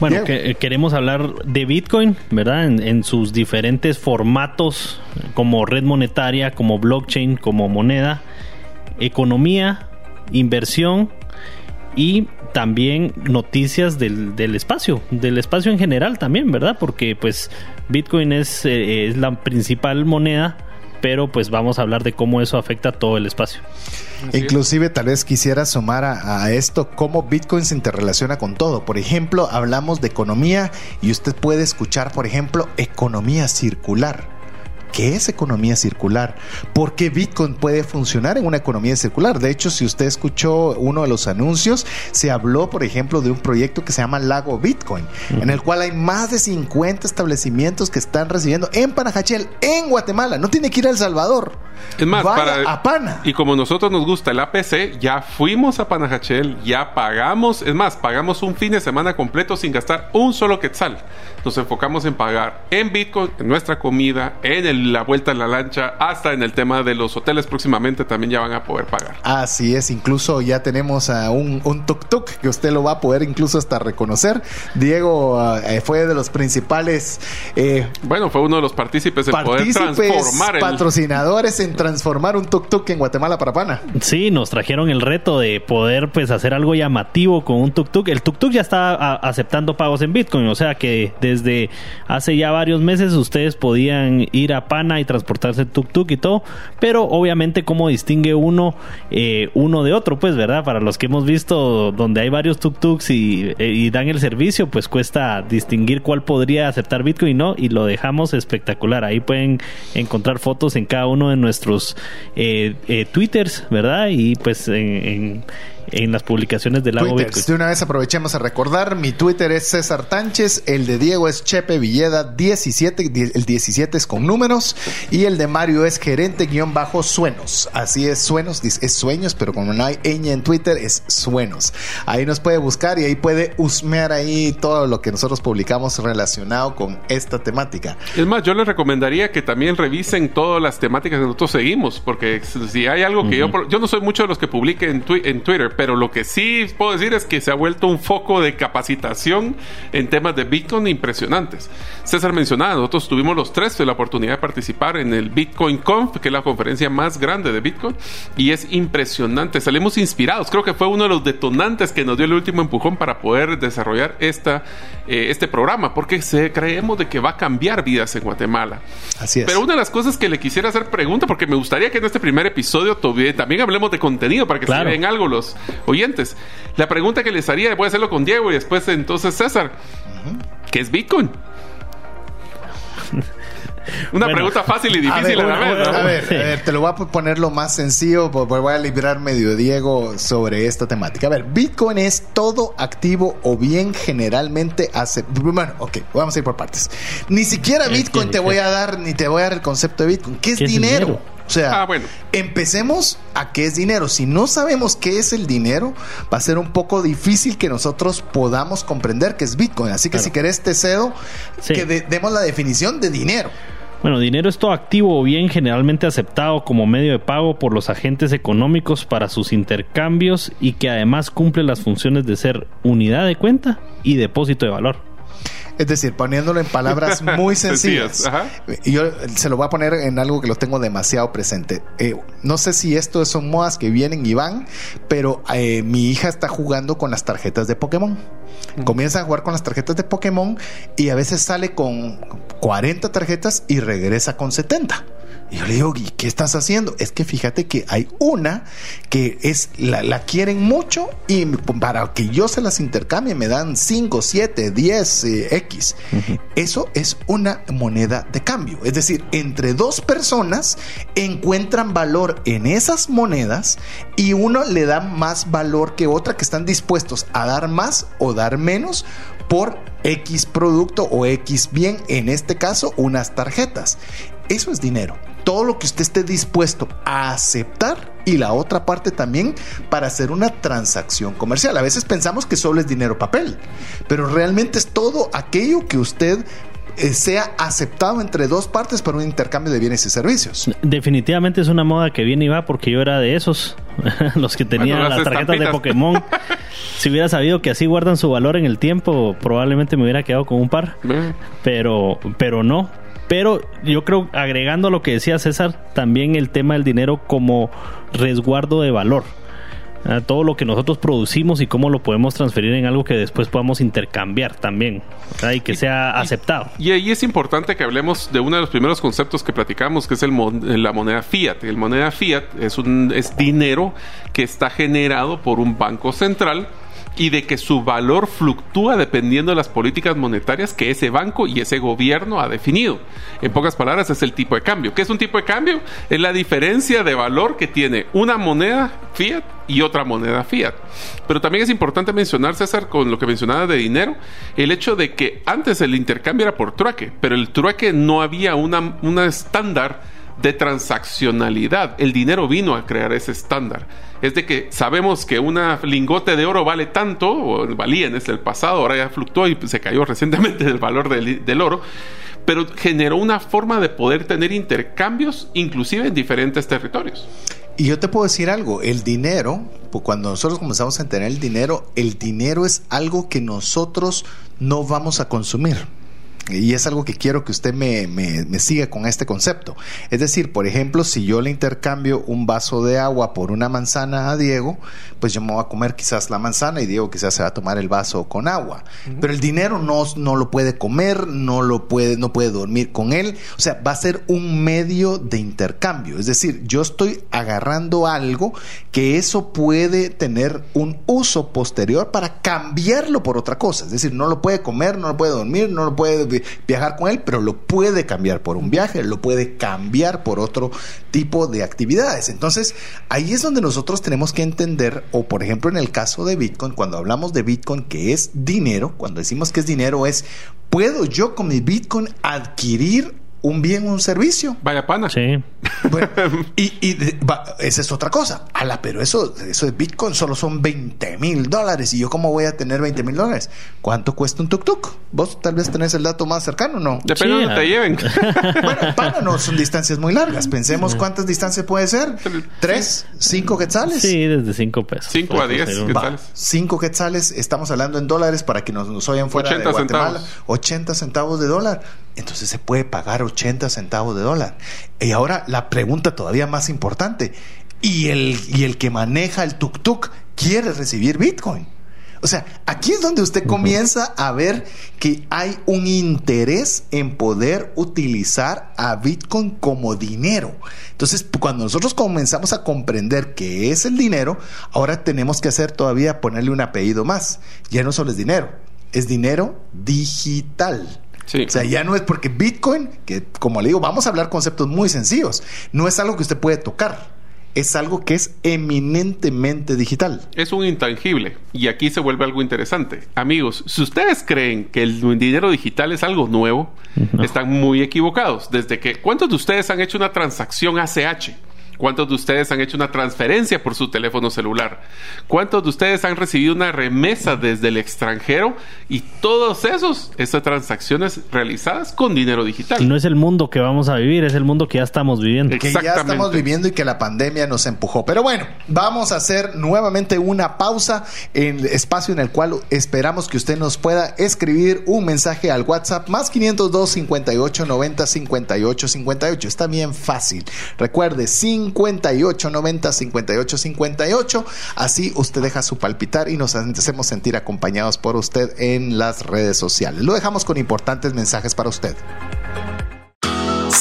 Speaker 3: Bueno, que, eh, queremos hablar de Bitcoin, ¿verdad? En, sus diferentes formatos, como red monetaria, como blockchain, como moneda, economía, inversión y también noticias del, espacio, del espacio en general también, ¿verdad? Porque pues Bitcoin es, eh, es la principal moneda pero pues vamos a hablar de cómo eso afecta todo el espacio.
Speaker 1: Inclusive tal vez quisiera sumar a, esto cómo Bitcoin se interrelaciona con todo. Por ejemplo, hablamos de economía y usted puede escuchar, por ejemplo, economía circular. ¿Qué es economía circular? ¿Por qué Bitcoin puede funcionar en una economía circular? De hecho, si usted escuchó uno de los anuncios, se habló, por ejemplo, de un proyecto que se llama Lago Bitcoin, en el cual hay más de 50 establecimientos que están recibiendo en Panajachel, en Guatemala. No tiene que ir a El Salvador.
Speaker 2: Es más, para, a Pana. Y como nosotros nos gusta el APC, ya fuimos a Panajachel, ya pagamos, es más, pagamos un fin de semana completo sin gastar un solo quetzal. Nos enfocamos en pagar en Bitcoin, en nuestra comida, en el la vuelta en la lancha, hasta en el tema de los hoteles próximamente también ya van a poder pagar.
Speaker 1: Así es, incluso ya tenemos a un, un tuk tuk que usted lo va a poder incluso hasta reconocer. Diego eh, fue de los principales.
Speaker 2: Eh, bueno, fue uno de los partícipes en poder transformar.
Speaker 1: Patrocinadores en transformar un tuk tuk en Guatemala para Pana.
Speaker 3: Sí, nos trajeron el reto de poder pues hacer algo llamativo con un tuk tuk. El tuk tuk ya está aceptando pagos en Bitcoin, o sea que desde hace ya varios meses ustedes podían ir a y transportarse tuk tuk y todo, pero obviamente cómo distingue uno eh, uno de otro, pues, ¿verdad? Para los que hemos visto donde hay varios tuk tuks y, eh, dan el servicio, pues cuesta distinguir cuál podría aceptar Bitcoin y no, y lo dejamos espectacular. Ahí pueden encontrar fotos en cada uno de nuestros eh, twitters, ¿verdad? Y pues en las publicaciones del Lago
Speaker 1: Bitcoin. De una vez aprovechemos a recordar, mi Twitter es César Tánchez, el de Diego es Chepe Villeda 17, el 17 es con números y el de Mario es gerente guion bajo suenos. Así es, suenos, es sueños, pero como no hay ñ en Twitter es suenos. Ahí nos puede buscar y ahí puede husmear ahí todo lo que nosotros publicamos relacionado con esta temática.
Speaker 2: Es más, yo les recomendaría que también revisen todas las temáticas que nosotros seguimos, porque si hay algo que yo, yo no soy mucho de los que publique en, en Twitter, pero lo que sí puedo decir es que se ha vuelto un foco de capacitación en temas de Bitcoin impresionantes. César mencionaba, nosotros tuvimos los tres de la oportunidad de participar en el Bitcoin Conf, que es la conferencia más grande de Bitcoin, y es impresionante. Salimos inspirados. Creo que fue uno de los detonantes que nos dio el último empujón para poder desarrollar esta, eh, este programa, porque se, creemos de que va a cambiar vidas en Guatemala.
Speaker 1: Así es.
Speaker 2: Pero una de las cosas que le quisiera hacer pregunta, porque me gustaría que en este primer episodio también hablemos de contenido para que se vean algo los oyentes. La pregunta que les haría, voy a hacerlo con Diego y después entonces César. ¿Qué es Bitcoin? Una pregunta fácil y difícil a,
Speaker 1: ver, a, ver, te lo voy a poner lo más sencillo, porque voy a librar medio Diego sobre esta temática. A ver, Bitcoin es todo activo o bien generalmente hace. Bueno, ok, vamos a ir por partes. Ni siquiera Bitcoin te voy a dar, ni te voy a dar el concepto de Bitcoin. ¿Qué es, dinero? O sea, ah, bueno. empecemos a qué es dinero. Si no sabemos qué es el dinero, va a ser un poco difícil que nosotros podamos comprender qué es Bitcoin. Así que si querés te cedo que demos la definición de dinero.
Speaker 3: Bueno, dinero es todo activo o bien generalmente aceptado como medio de pago por los agentes económicos para sus intercambios y que además cumple las funciones de ser unidad de cuenta y depósito de valor.
Speaker 1: Es decir, poniéndolo en palabras muy sencillas. yo se lo voy a poner en algo que lo tengo demasiado presente. Eh, no sé si esto son modas que vienen y van, pero eh, mi hija está jugando con las tarjetas de Pokémon. Comienza a jugar con las tarjetas de Pokémon y a veces sale con 40 tarjetas y regresa con 70. Y yo le digo, ¿y qué estás haciendo? Es que fíjate que hay una que es la, la quieren mucho y para que yo se las intercambie me dan 5, 7, 10 X. Eso es una moneda de cambio. Es decir, entre dos personas encuentran valor en esas monedas y uno le da más valor que otra que están dispuestos a dar más o dar menos por X producto o X bien, en este caso unas tarjetas. Eso es dinero todo lo que usted esté dispuesto a aceptar y la otra parte también para hacer una transacción comercial. A veces pensamos que solo es dinero papel, pero realmente es todo aquello que usted eh, sea aceptado entre dos partes para un intercambio de bienes y servicios.
Speaker 3: Definitivamente es una moda que viene y va porque yo era de esos, los que tenían las tarjetas de Pokémon. si hubiera sabido que así guardan su valor en el tiempo, probablemente me hubiera quedado con un par. Pero, pero no. Pero yo creo, agregando lo que decía César, también el tema del dinero como resguardo de valor. todo lo que nosotros producimos y cómo lo podemos transferir en algo que después podamos intercambiar también y que sea aceptado.
Speaker 2: Y, ahí es importante que hablemos de uno de los primeros conceptos que platicamos, que es el la moneda fiat. El moneda fiat es, un, es dinero que está generado por un banco central y de que su valor fluctúa dependiendo de las políticas monetarias que ese banco y ese gobierno ha definido. En pocas palabras, es el tipo de cambio. ¿Qué es un tipo de cambio? Es la diferencia de valor que tiene una moneda fiat y otra moneda fiat. Pero también es importante mencionar, César, con lo que mencionaba de dinero, el hecho de que antes el intercambio era por trueque, pero el trueque no había una estándar de transaccionalidad. El dinero vino a crear ese estándar. Es de que sabemos que una lingote de oro vale tanto, o valía en el pasado, ahora ya fluctuó y se cayó recientemente el valor del, oro, pero generó una forma de poder tener intercambios inclusive en diferentes territorios.
Speaker 1: Y yo te puedo decir algo, el dinero, pues cuando nosotros comenzamos a entender el dinero, el dinero es algo que nosotros no vamos a consumir. Y es algo que quiero que usted me, me, siga con este concepto. Es decir, por ejemplo, si yo le intercambio un vaso de agua por una manzana a Diego, pues yo me voy a comer quizás la manzana y Diego quizás se va a tomar el vaso con agua. Pero el dinero no, no lo puede comer, no lo puede, no puede dormir con él. O sea, va a ser un medio de intercambio. Es decir, yo estoy agarrando algo que eso puede tener un uso posterior para cambiarlo por otra cosa. Es decir, no lo puede comer, no lo puede dormir, no lo puede viajar con él, pero lo puede cambiar por un viaje, lo puede cambiar por otro tipo de actividades. Entonces, ahí es donde nosotros tenemos que entender, o por ejemplo en el caso de Bitcoin, cuando hablamos de Bitcoin, que es dinero, cuando decimos que es dinero, es, ¿puedo yo con mi Bitcoin adquirir un bien o un servicio.
Speaker 2: Vaya pana.
Speaker 3: Sí.
Speaker 1: Bueno, y, esa es otra cosa. Ala, pero eso, eso de Bitcoin solo son 20 mil dólares. ¿Y yo cómo voy a tener 20 mil dólares? ¿Cuánto cuesta un tuk-tuk? Vos tal vez tenés el dato más cercano, ¿no?
Speaker 2: Depende de donde te lleven.
Speaker 1: bueno, para no son distancias muy largas. Pensemos cuántas distancias puede ser. ¿Tres? ¿Cinco quetzales?
Speaker 3: Sí, desde cinco pesos.
Speaker 2: Cinco a diez quetzales.
Speaker 1: cinco quetzales. Estamos hablando en dólares para que nos, nos oyan fuera de Guatemala. 80 centavos de dólar. Entonces se puede pagar 80 centavos de dólar. Y ahora la pregunta todavía más importante. ¿Y el, y el que maneja el tuk-tuk quiere recibir Bitcoin? O sea, aquí es donde usted comienza a ver que hay un interés en poder utilizar a Bitcoin como dinero. Entonces, cuando nosotros comenzamos a comprender qué es el dinero, ahora tenemos que hacer todavía ponerle un apellido más. Ya no solo es dinero, es dinero digital. O sea, ya no es porque Bitcoin, que como le digo, vamos a hablar conceptos muy sencillos, no es algo que usted puede tocar. Es algo que es eminentemente digital.
Speaker 2: Es un intangible. Y aquí se vuelve algo interesante. Amigos, si ustedes creen que el dinero digital es algo nuevo, están muy equivocados. Desde que, ¿cuántos de ustedes han hecho una transacción ACH? ¿Cuántos de ustedes han hecho una transferencia por su teléfono celular? ¿Cuántos de ustedes han recibido una remesa desde el extranjero? Y todos esos, esas transacciones realizadas con dinero digital.
Speaker 3: Y no es el mundo que vamos a vivir, es el mundo que ya estamos viviendo.
Speaker 1: Que ya estamos viviendo y que la pandemia nos empujó. Pero bueno, vamos a hacer nuevamente una pausa en el espacio en el cual esperamos que usted nos pueda escribir un mensaje al WhatsApp más 502 58 90 58 58. Está bien fácil. Recuerde, sin 58 90 58 58. Así usted deja su palpitar y nos hacemos sentir acompañados por usted en las redes sociales. Lo dejamos con importantes mensajes para usted.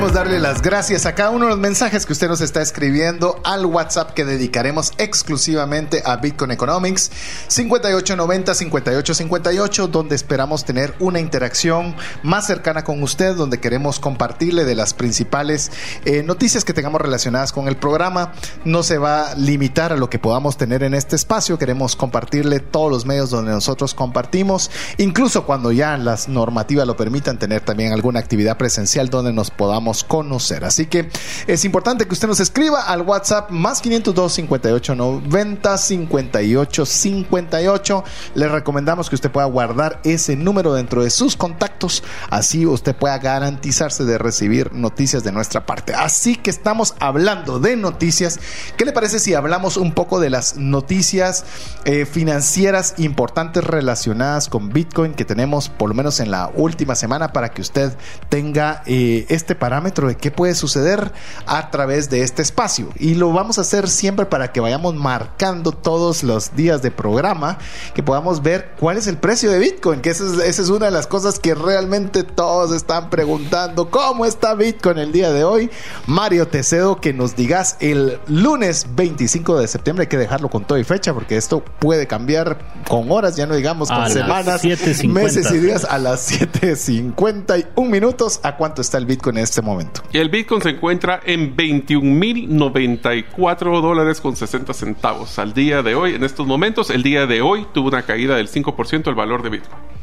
Speaker 1: Queremos darle las gracias a cada uno de los mensajes que usted nos está escribiendo al WhatsApp que dedicaremos exclusivamente a Bitcoin Economics 5890-5858, donde esperamos tener una interacción más cercana con usted, donde queremos compartirle de las principales eh, noticias que tengamos relacionadas con el programa. No se va a limitar a lo que podamos tener en este espacio, queremos compartirle todos los medios donde nosotros compartimos, incluso cuando ya las normativas lo permitan, tener también alguna actividad presencial donde nos podamos conocer. Así que es importante que usted nos escriba al WhatsApp más 502 58 90 58 58. Le recomendamos que usted pueda guardar ese número dentro de sus contactos, así usted pueda garantizarse de recibir noticias de nuestra parte. Así que estamos hablando de noticias. ¿Qué le parece si hablamos un poco de las noticias eh, financieras importantes relacionadas con Bitcoin que tenemos por lo menos en la última semana para que usted tenga eh, este parámetro parámetro de qué puede suceder a través de este espacio. Y lo vamos a hacer siempre para que vayamos marcando todos los días de programa, que podamos ver cuál es el precio de Bitcoin, que esa es, esa es una de las cosas que realmente todos están preguntando, ¿cómo está Bitcoin el día de hoy? Mario, te cedo que nos digas el lunes 25 de septiembre, hay que dejarlo con todo y fecha, porque esto puede cambiar con horas, ya no digamos con
Speaker 3: A
Speaker 1: semanas,
Speaker 3: las 7:50.
Speaker 1: meses y días a las 7.51 minutos. ¿A cuánto está el Bitcoin en este momento?
Speaker 2: Y el Bitcoin se encuentra en 21.094 dólares con 60 centavos al día de hoy. En estos momentos, el día de hoy tuvo una caída del 5% el valor de Bitcoin.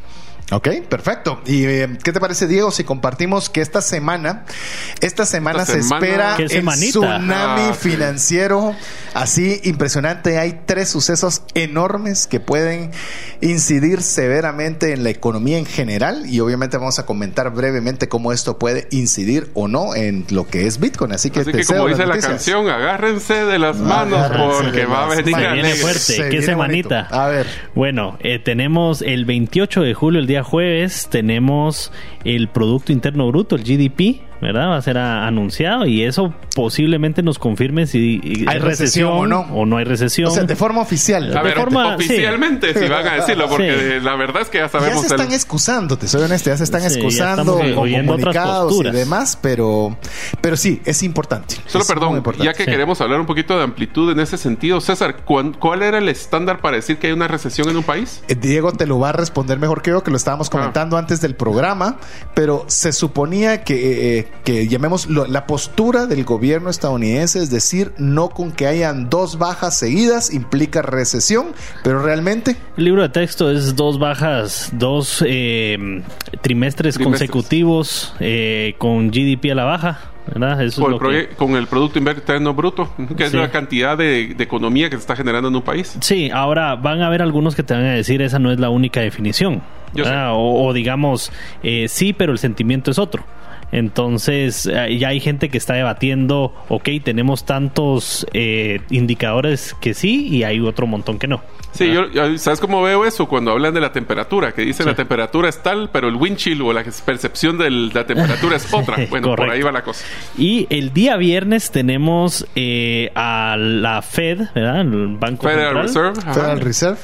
Speaker 1: Ok, perfecto. ¿Y eh, qué te parece, Diego, si compartimos que esta semana, esta semana
Speaker 2: Esta
Speaker 1: se
Speaker 2: semana-
Speaker 1: espera
Speaker 3: ¿Qué
Speaker 1: el
Speaker 3: semanita?
Speaker 1: tsunami
Speaker 2: Ah, sí.
Speaker 1: financiero así impresionante? Hay tres sucesos enormes que pueden incidir severamente en la economía en general y obviamente vamos a comentar brevemente cómo esto puede incidir o no en lo que es Bitcoin. Así que
Speaker 2: Así
Speaker 1: te
Speaker 2: que como dice la
Speaker 1: noticias.
Speaker 2: canción, agárrense de las manos
Speaker 1: Agárrense
Speaker 2: porque va a venir
Speaker 3: Se viene fuerte.
Speaker 1: Se
Speaker 3: ¿Qué
Speaker 1: viene
Speaker 3: semanita?
Speaker 1: bonito. A ver.
Speaker 3: Bueno, eh, tenemos el 28 de julio, el día jueves, tenemos el Producto Interno Bruto, el GDP, ¿verdad? Va a ser a- anunciado y eso posiblemente nos confirme si
Speaker 1: ¿Hay recesión o no?
Speaker 3: o no hay recesión.
Speaker 1: O sea, de forma oficial.
Speaker 2: A
Speaker 3: De
Speaker 2: ver,
Speaker 3: forma-
Speaker 2: oficialmente si van a decirlo, porque
Speaker 3: Sí.
Speaker 2: la verdad es que ya
Speaker 1: Ya
Speaker 2: sabemos
Speaker 1: se están
Speaker 2: el-
Speaker 1: excusando, te soy honesto, ya se están
Speaker 3: Sí, ya
Speaker 1: excusando con
Speaker 3: otras
Speaker 1: comunicados y demás, pero, pero sí, es importante.
Speaker 2: Solo
Speaker 1: Es
Speaker 2: perdón,
Speaker 1: importante.
Speaker 2: ya que
Speaker 3: Sí.
Speaker 2: queremos hablar un poquito de amplitud en ese sentido, César, ¿cuán- ¿cuál era el estándar para decir que hay una recesión en un país?
Speaker 1: Eh, Diego te lo va a responder mejor que yo, que lo estábamos comentando antes del programa, pero se suponía que, eh, que llamemos lo- la postura del gobierno estadounidense, es decir, no con que hayan dos bajas seguidas implica recesión, pero realmente
Speaker 3: El libro de texto es dos bajas, dos eh, trimestres,
Speaker 2: Trimestres.
Speaker 3: consecutivos eh, con GDP a la baja, ¿verdad? Eso
Speaker 2: Con
Speaker 3: es
Speaker 2: el,
Speaker 3: que-
Speaker 2: con el Producto Interno Bruto, que es la cantidad de, de economía que se está generando en un país.
Speaker 3: Sí, ahora van a haber algunos que te van a decir esa no es la única definición. O, o digamos, eh, sí, pero el sentimiento es otro. Entonces, eh, ya hay gente que está debatiendo, ok, tenemos tantos eh, indicadores que sí y hay otro montón que no.
Speaker 2: Sí, yo, yo- ¿sabes cómo veo eso? Cuando hablan de la temperatura, que dicen
Speaker 3: Sí.
Speaker 2: la temperatura es tal, pero el wind chill o la percepción de la temperatura es otra. Bueno, por ahí va la cosa.
Speaker 3: Y el día viernes tenemos eh, a la Fed, ¿verdad? El Banco
Speaker 2: Federal
Speaker 3: Central,
Speaker 2: Reserve. ajá.
Speaker 1: Federal Reserve.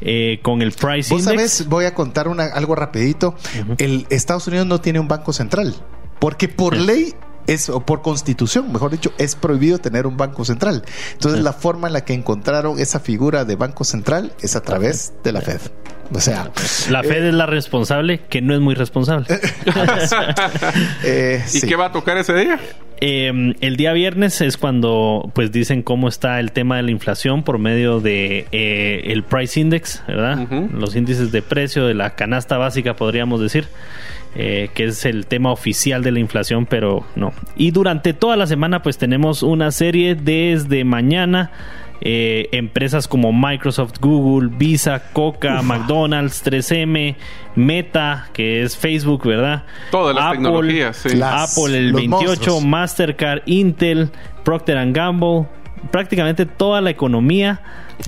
Speaker 3: eh, con el Price
Speaker 1: Vos
Speaker 3: Index.
Speaker 1: sabés, voy a contar una, algo rapidito. El Estados Unidos no tiene un banco central, porque por ley es, o por constitución, mejor dicho, es prohibido tener un banco central. Entonces, la forma en la que encontraron esa figura de banco central es a través de la Fed. O sea,
Speaker 3: La Fed es la responsable, que no es muy responsable.
Speaker 1: eh,
Speaker 2: ¿Y
Speaker 1: sí.
Speaker 2: qué va a tocar ese día?
Speaker 3: Eh, el día viernes es cuando pues dicen cómo está el tema de la inflación por medio de eh, el price index, ¿verdad? Los índices de precio de la canasta básica podríamos decir. Eh, que es el tema oficial de la inflación, pero no. Y durante toda la semana pues tenemos una serie desde mañana eh, empresas como Microsoft, Google, Visa, Coca, McDonald's, 3M, Meta, que es Facebook, ¿verdad?
Speaker 2: Todas las
Speaker 3: Apple,
Speaker 2: tecnologías, sí.
Speaker 1: Las-
Speaker 3: Apple el
Speaker 1: los
Speaker 3: 28,
Speaker 1: monstruos.
Speaker 3: Mastercard, Intel, Procter Gamble, prácticamente toda la economía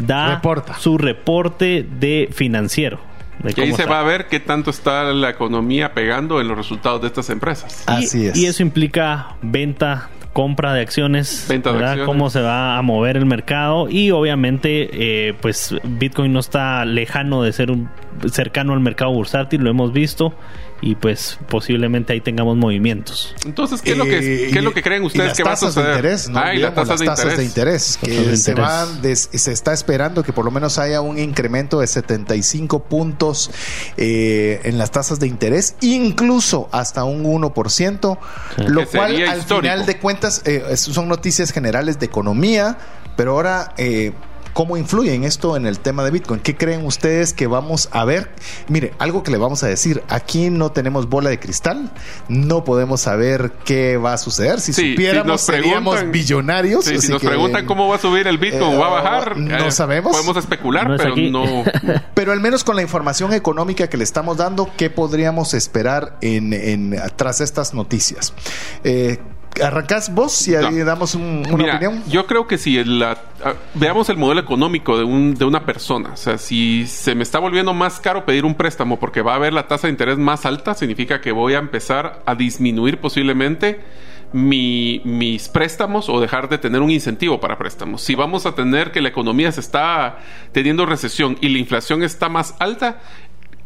Speaker 3: da
Speaker 1: Reporta.
Speaker 3: su reporte de financiero. De
Speaker 2: Y ahí se
Speaker 3: está.
Speaker 2: va a ver qué tanto está la economía pegando en los resultados de estas empresas.
Speaker 3: Y-
Speaker 1: Así es.
Speaker 3: Y eso implica venta, compra de acciones,
Speaker 2: Venta de
Speaker 3: ¿verdad?
Speaker 2: acciones.
Speaker 3: cómo se va a mover el mercado y obviamente eh, pues Bitcoin no está lejano de ser un cercano al mercado bursátil, lo hemos visto y pues posiblemente ahí tengamos movimientos.
Speaker 2: Entonces, ¿qué es lo que,
Speaker 1: Eh,
Speaker 2: qué es lo
Speaker 1: y-
Speaker 2: que creen ustedes que va a
Speaker 1: tasas
Speaker 2: suceder?
Speaker 1: De interés, no
Speaker 2: ah, y las tasas,
Speaker 1: las tasas
Speaker 2: de
Speaker 1: de
Speaker 2: interés.
Speaker 1: que
Speaker 3: Tasas de
Speaker 1: se
Speaker 3: interés.
Speaker 1: van des- se está esperando que por lo menos haya un incremento de 75 puntos eh, en las tasas de interés, incluso hasta un 1%, lo
Speaker 2: Que
Speaker 1: cual al
Speaker 2: histórico.
Speaker 1: final de cuentas eh, son noticias generales de economía, pero ahora eh, ¿Cómo influye en esto en el tema de Bitcoin? ¿Qué creen ustedes que vamos a ver? Mire, algo que le vamos a decir, aquí no tenemos bola de cristal, no podemos saber qué va a suceder. Si
Speaker 2: Sí, si
Speaker 1: supiéramos,
Speaker 2: nos
Speaker 1: seríamos billonarios.
Speaker 2: Sí, si nos
Speaker 1: que-
Speaker 2: preguntan cómo va a subir el Bitcoin
Speaker 1: eh,
Speaker 2: o va a bajar,
Speaker 1: no sabemos.
Speaker 2: Podemos especular,
Speaker 3: No es
Speaker 2: pero
Speaker 3: aquí.
Speaker 2: no.
Speaker 1: Pero al menos con la información económica que le estamos dando, ¿qué podríamos esperar en, en- tras estas noticias? Eh, ¿Arrancás vos y ahí
Speaker 2: No.
Speaker 1: damos un- una
Speaker 2: Mira,
Speaker 1: opinión?
Speaker 2: Yo creo que si la, veamos el modelo económico de, un, de una persona, o sea, si se me está volviendo más caro pedir un préstamo porque va a haber la tasa de interés más alta, significa que voy a empezar a disminuir posiblemente mi- mis préstamos o dejar de tener un incentivo para préstamos. Si vamos a tener que la economía se está teniendo recesión y la inflación está más alta,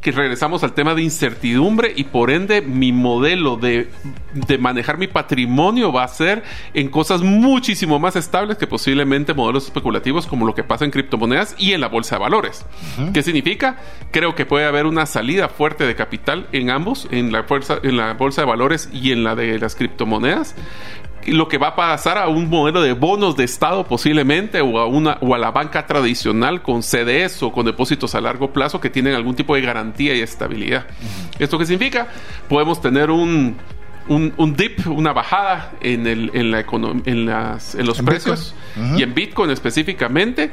Speaker 2: que regresamos al tema de incertidumbre y por ende mi modelo de, de manejar mi patrimonio va a ser en cosas muchísimo más estables que posiblemente modelos especulativos como lo que pasa en criptomonedas y en la bolsa de valores. ¿Qué significa? Creo que puede haber una salida fuerte de capital en ambos, en la, fuerza, en la bolsa de valores y en la de las criptomonedas lo que va a pasar a un modelo de bonos de Estado posiblemente o a, una, o a la banca tradicional con CDS o con depósitos a largo plazo que tienen algún tipo de garantía y estabilidad. ¿Esto qué significa? Podemos tener un, un, un dip, una bajada en, el, en, la econom- en, las, en los
Speaker 1: En
Speaker 2: precios y en Bitcoin específicamente,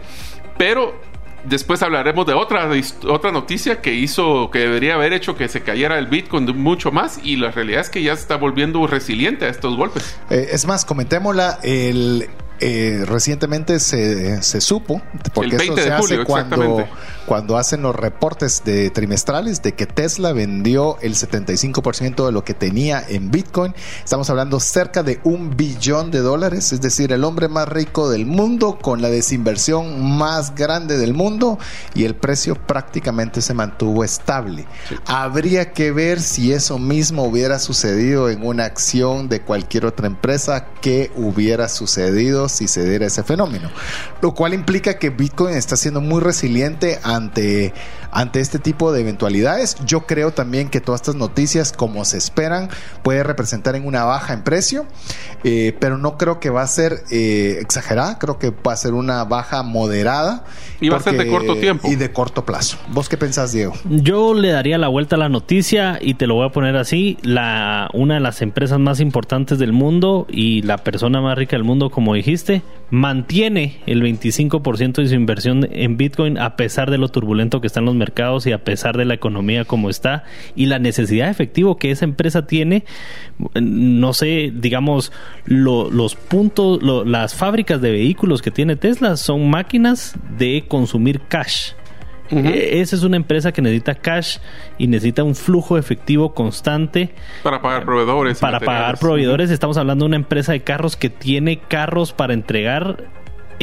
Speaker 2: pero después hablaremos de otra, otra noticia que hizo, que debería haber hecho que se cayera el Bitcoin mucho más y la realidad es que ya se está volviendo resiliente a estos golpes.
Speaker 1: Eh, es más, comentémosla. El, eh, recientemente se, se supo, porque
Speaker 2: El
Speaker 1: eso
Speaker 2: 20
Speaker 1: se
Speaker 2: de julio,
Speaker 1: hace cuando,
Speaker 2: exactamente.
Speaker 1: Cuando hacen los reportes de trimestrales de que Tesla vendió el 75% de lo que tenía en Bitcoin. Estamos hablando cerca de un billón de dólares, es decir, el hombre más rico del mundo con la desinversión más grande del mundo y el precio prácticamente se mantuvo estable. Habría que ver si eso mismo hubiera sucedido en una acción de cualquier otra empresa, qué hubiera sucedido si se diera ese fenómeno. Lo cual implica que Bitcoin está siendo muy resiliente ante, ante este tipo de eventualidades. Yo creo también que todas estas noticias, como se esperan, puede representar en una baja en precio, eh, pero no creo que va a ser eh, exagerada, creo que va a ser una baja moderada.
Speaker 2: Y va a ser de corto tiempo.
Speaker 1: Y de corto plazo. ¿Vos qué pensás, Diego?
Speaker 3: Yo le daría la vuelta a la noticia y te lo voy a poner así, la una de las empresas más importantes del mundo y la persona más rica del mundo, como dijiste, mantiene el 25% de su inversión en Bitcoin a pesar de lo turbulento que están los mercados y a pesar de la economía como está y la necesidad de efectivo que esa empresa tiene, no sé, digamos, lo- los puntos, lo- las fábricas de vehículos que tiene Tesla son máquinas de consumir cash. Eh, Esa es una empresa que necesita cash y necesita un flujo efectivo constante
Speaker 2: Para pagar proveedores.
Speaker 3: para pagar proveedores. Estamos hablando de una empresa de carros que tiene carros para entregar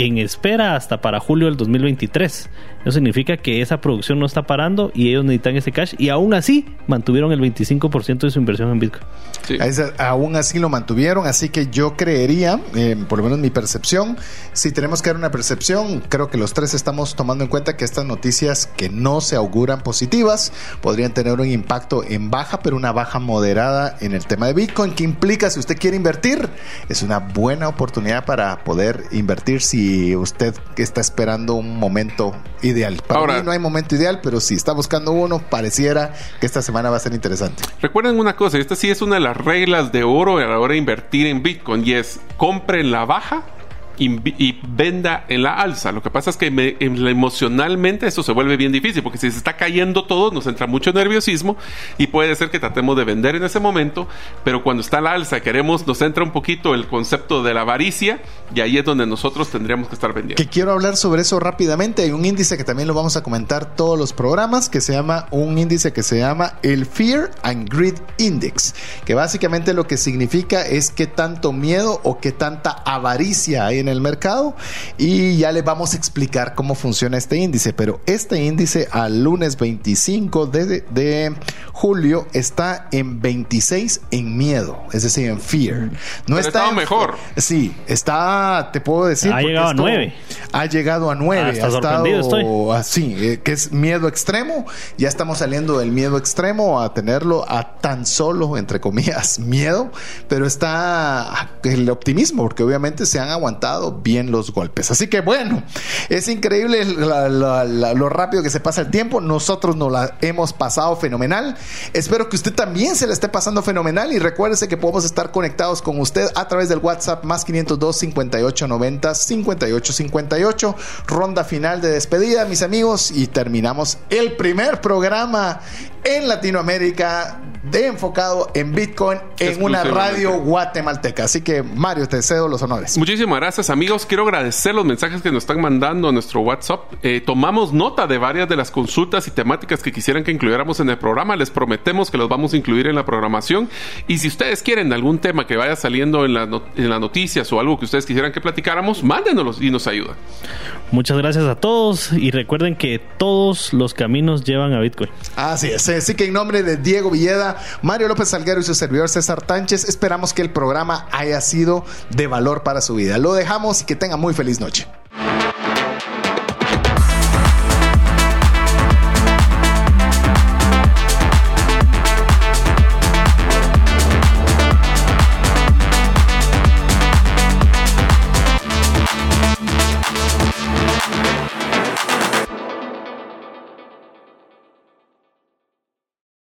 Speaker 3: en espera hasta para julio del 2023. Eso significa que esa producción no está parando y ellos necesitan ese cash y aún así mantuvieron el 25% de su inversión en Bitcoin.
Speaker 2: Sí.
Speaker 1: Esa- aún así lo mantuvieron, así que yo creería, eh, por lo menos mi percepción, si tenemos que dar una percepción, creo que los tres estamos tomando en cuenta que estas noticias que no se auguran positivas podrían tener un impacto en baja, pero una baja moderada en el tema de Bitcoin, que implica si usted quiere invertir, es una buena oportunidad para poder invertir si usted está esperando un momento ideal. Para
Speaker 2: Ahora-
Speaker 1: mí no hay momento ideal, pero si está buscando uno, pareciera que esta semana va a ser interesante.
Speaker 2: Recuerden una cosa, esta sí es una de las reglas de oro a la hora de invertir en Bitcoin y es compre en la baja y, venda en la alza. Lo que pasa es que emocionalmente eso se vuelve bien difícil, porque si se está cayendo todo, nos entra mucho nerviosismo y puede ser que tratemos de vender en ese momento, pero cuando está la alza queremos, nos entra un poquito el concepto de la avaricia y ahí es donde nosotros tendríamos que estar vendiendo.
Speaker 1: Que quiero hablar sobre eso rápidamente. Hay un índice que también lo vamos a comentar todos los programas que se llama un índice que se llama el Fear and Greed Index, que básicamente lo que significa es qué tanto miedo o qué tanta avaricia hay en el mercado y ya les vamos a explicar cómo funciona este índice, pero este índice al lunes 25 de, de julio está en 26 en miedo, es decir, en fear.
Speaker 2: No está mejor.
Speaker 1: Sí, está, te puedo decir.
Speaker 3: Ha llegado a 9.
Speaker 1: Ha llegado a 9.
Speaker 3: Ah, ha estado
Speaker 1: así, eh, que es miedo extremo. Ya estamos saliendo del miedo extremo a tenerlo a tan solo, entre comillas, miedo, pero está el optimismo, porque obviamente se han aguantado bien los golpes. Así que bueno, es increíble lo rápido que se pasa el tiempo. Nosotros nos la hemos pasado fenomenal. Espero que usted también se la esté pasando fenomenal y recuérdese que podemos estar conectados con usted a través del WhatsApp más 502 58 90 58 58. Ronda final de despedida, mis amigos, y terminamos el primer programa en Latinoamérica de enfocado en Bitcoin en una radio guatemalteca. Así que Mario, te cedo los honores.
Speaker 2: Muchísimas gracias amigos. Quiero agradecer los mensajes que nos están mandando a nuestro WhatsApp. Eh, tomamos nota de varias de las consultas y temáticas que quisieran que incluyéramos en el programa. Les prometemos que los vamos a incluir en la programación. Y si ustedes quieren algún tema que vaya saliendo en, en las noticias o algo que ustedes quisieran que platicáramos, mándenos y nos ayuda.
Speaker 3: Muchas gracias a todos y recuerden que todos los caminos llevan a Bitcoin.
Speaker 1: Así es. Así que en nombre de Diego Villeda, Mario López Salguero y su servidor César Tánchez, esperamos que el programa haya sido de valor para su vida. Lo dejamos y que tenga muy feliz noche.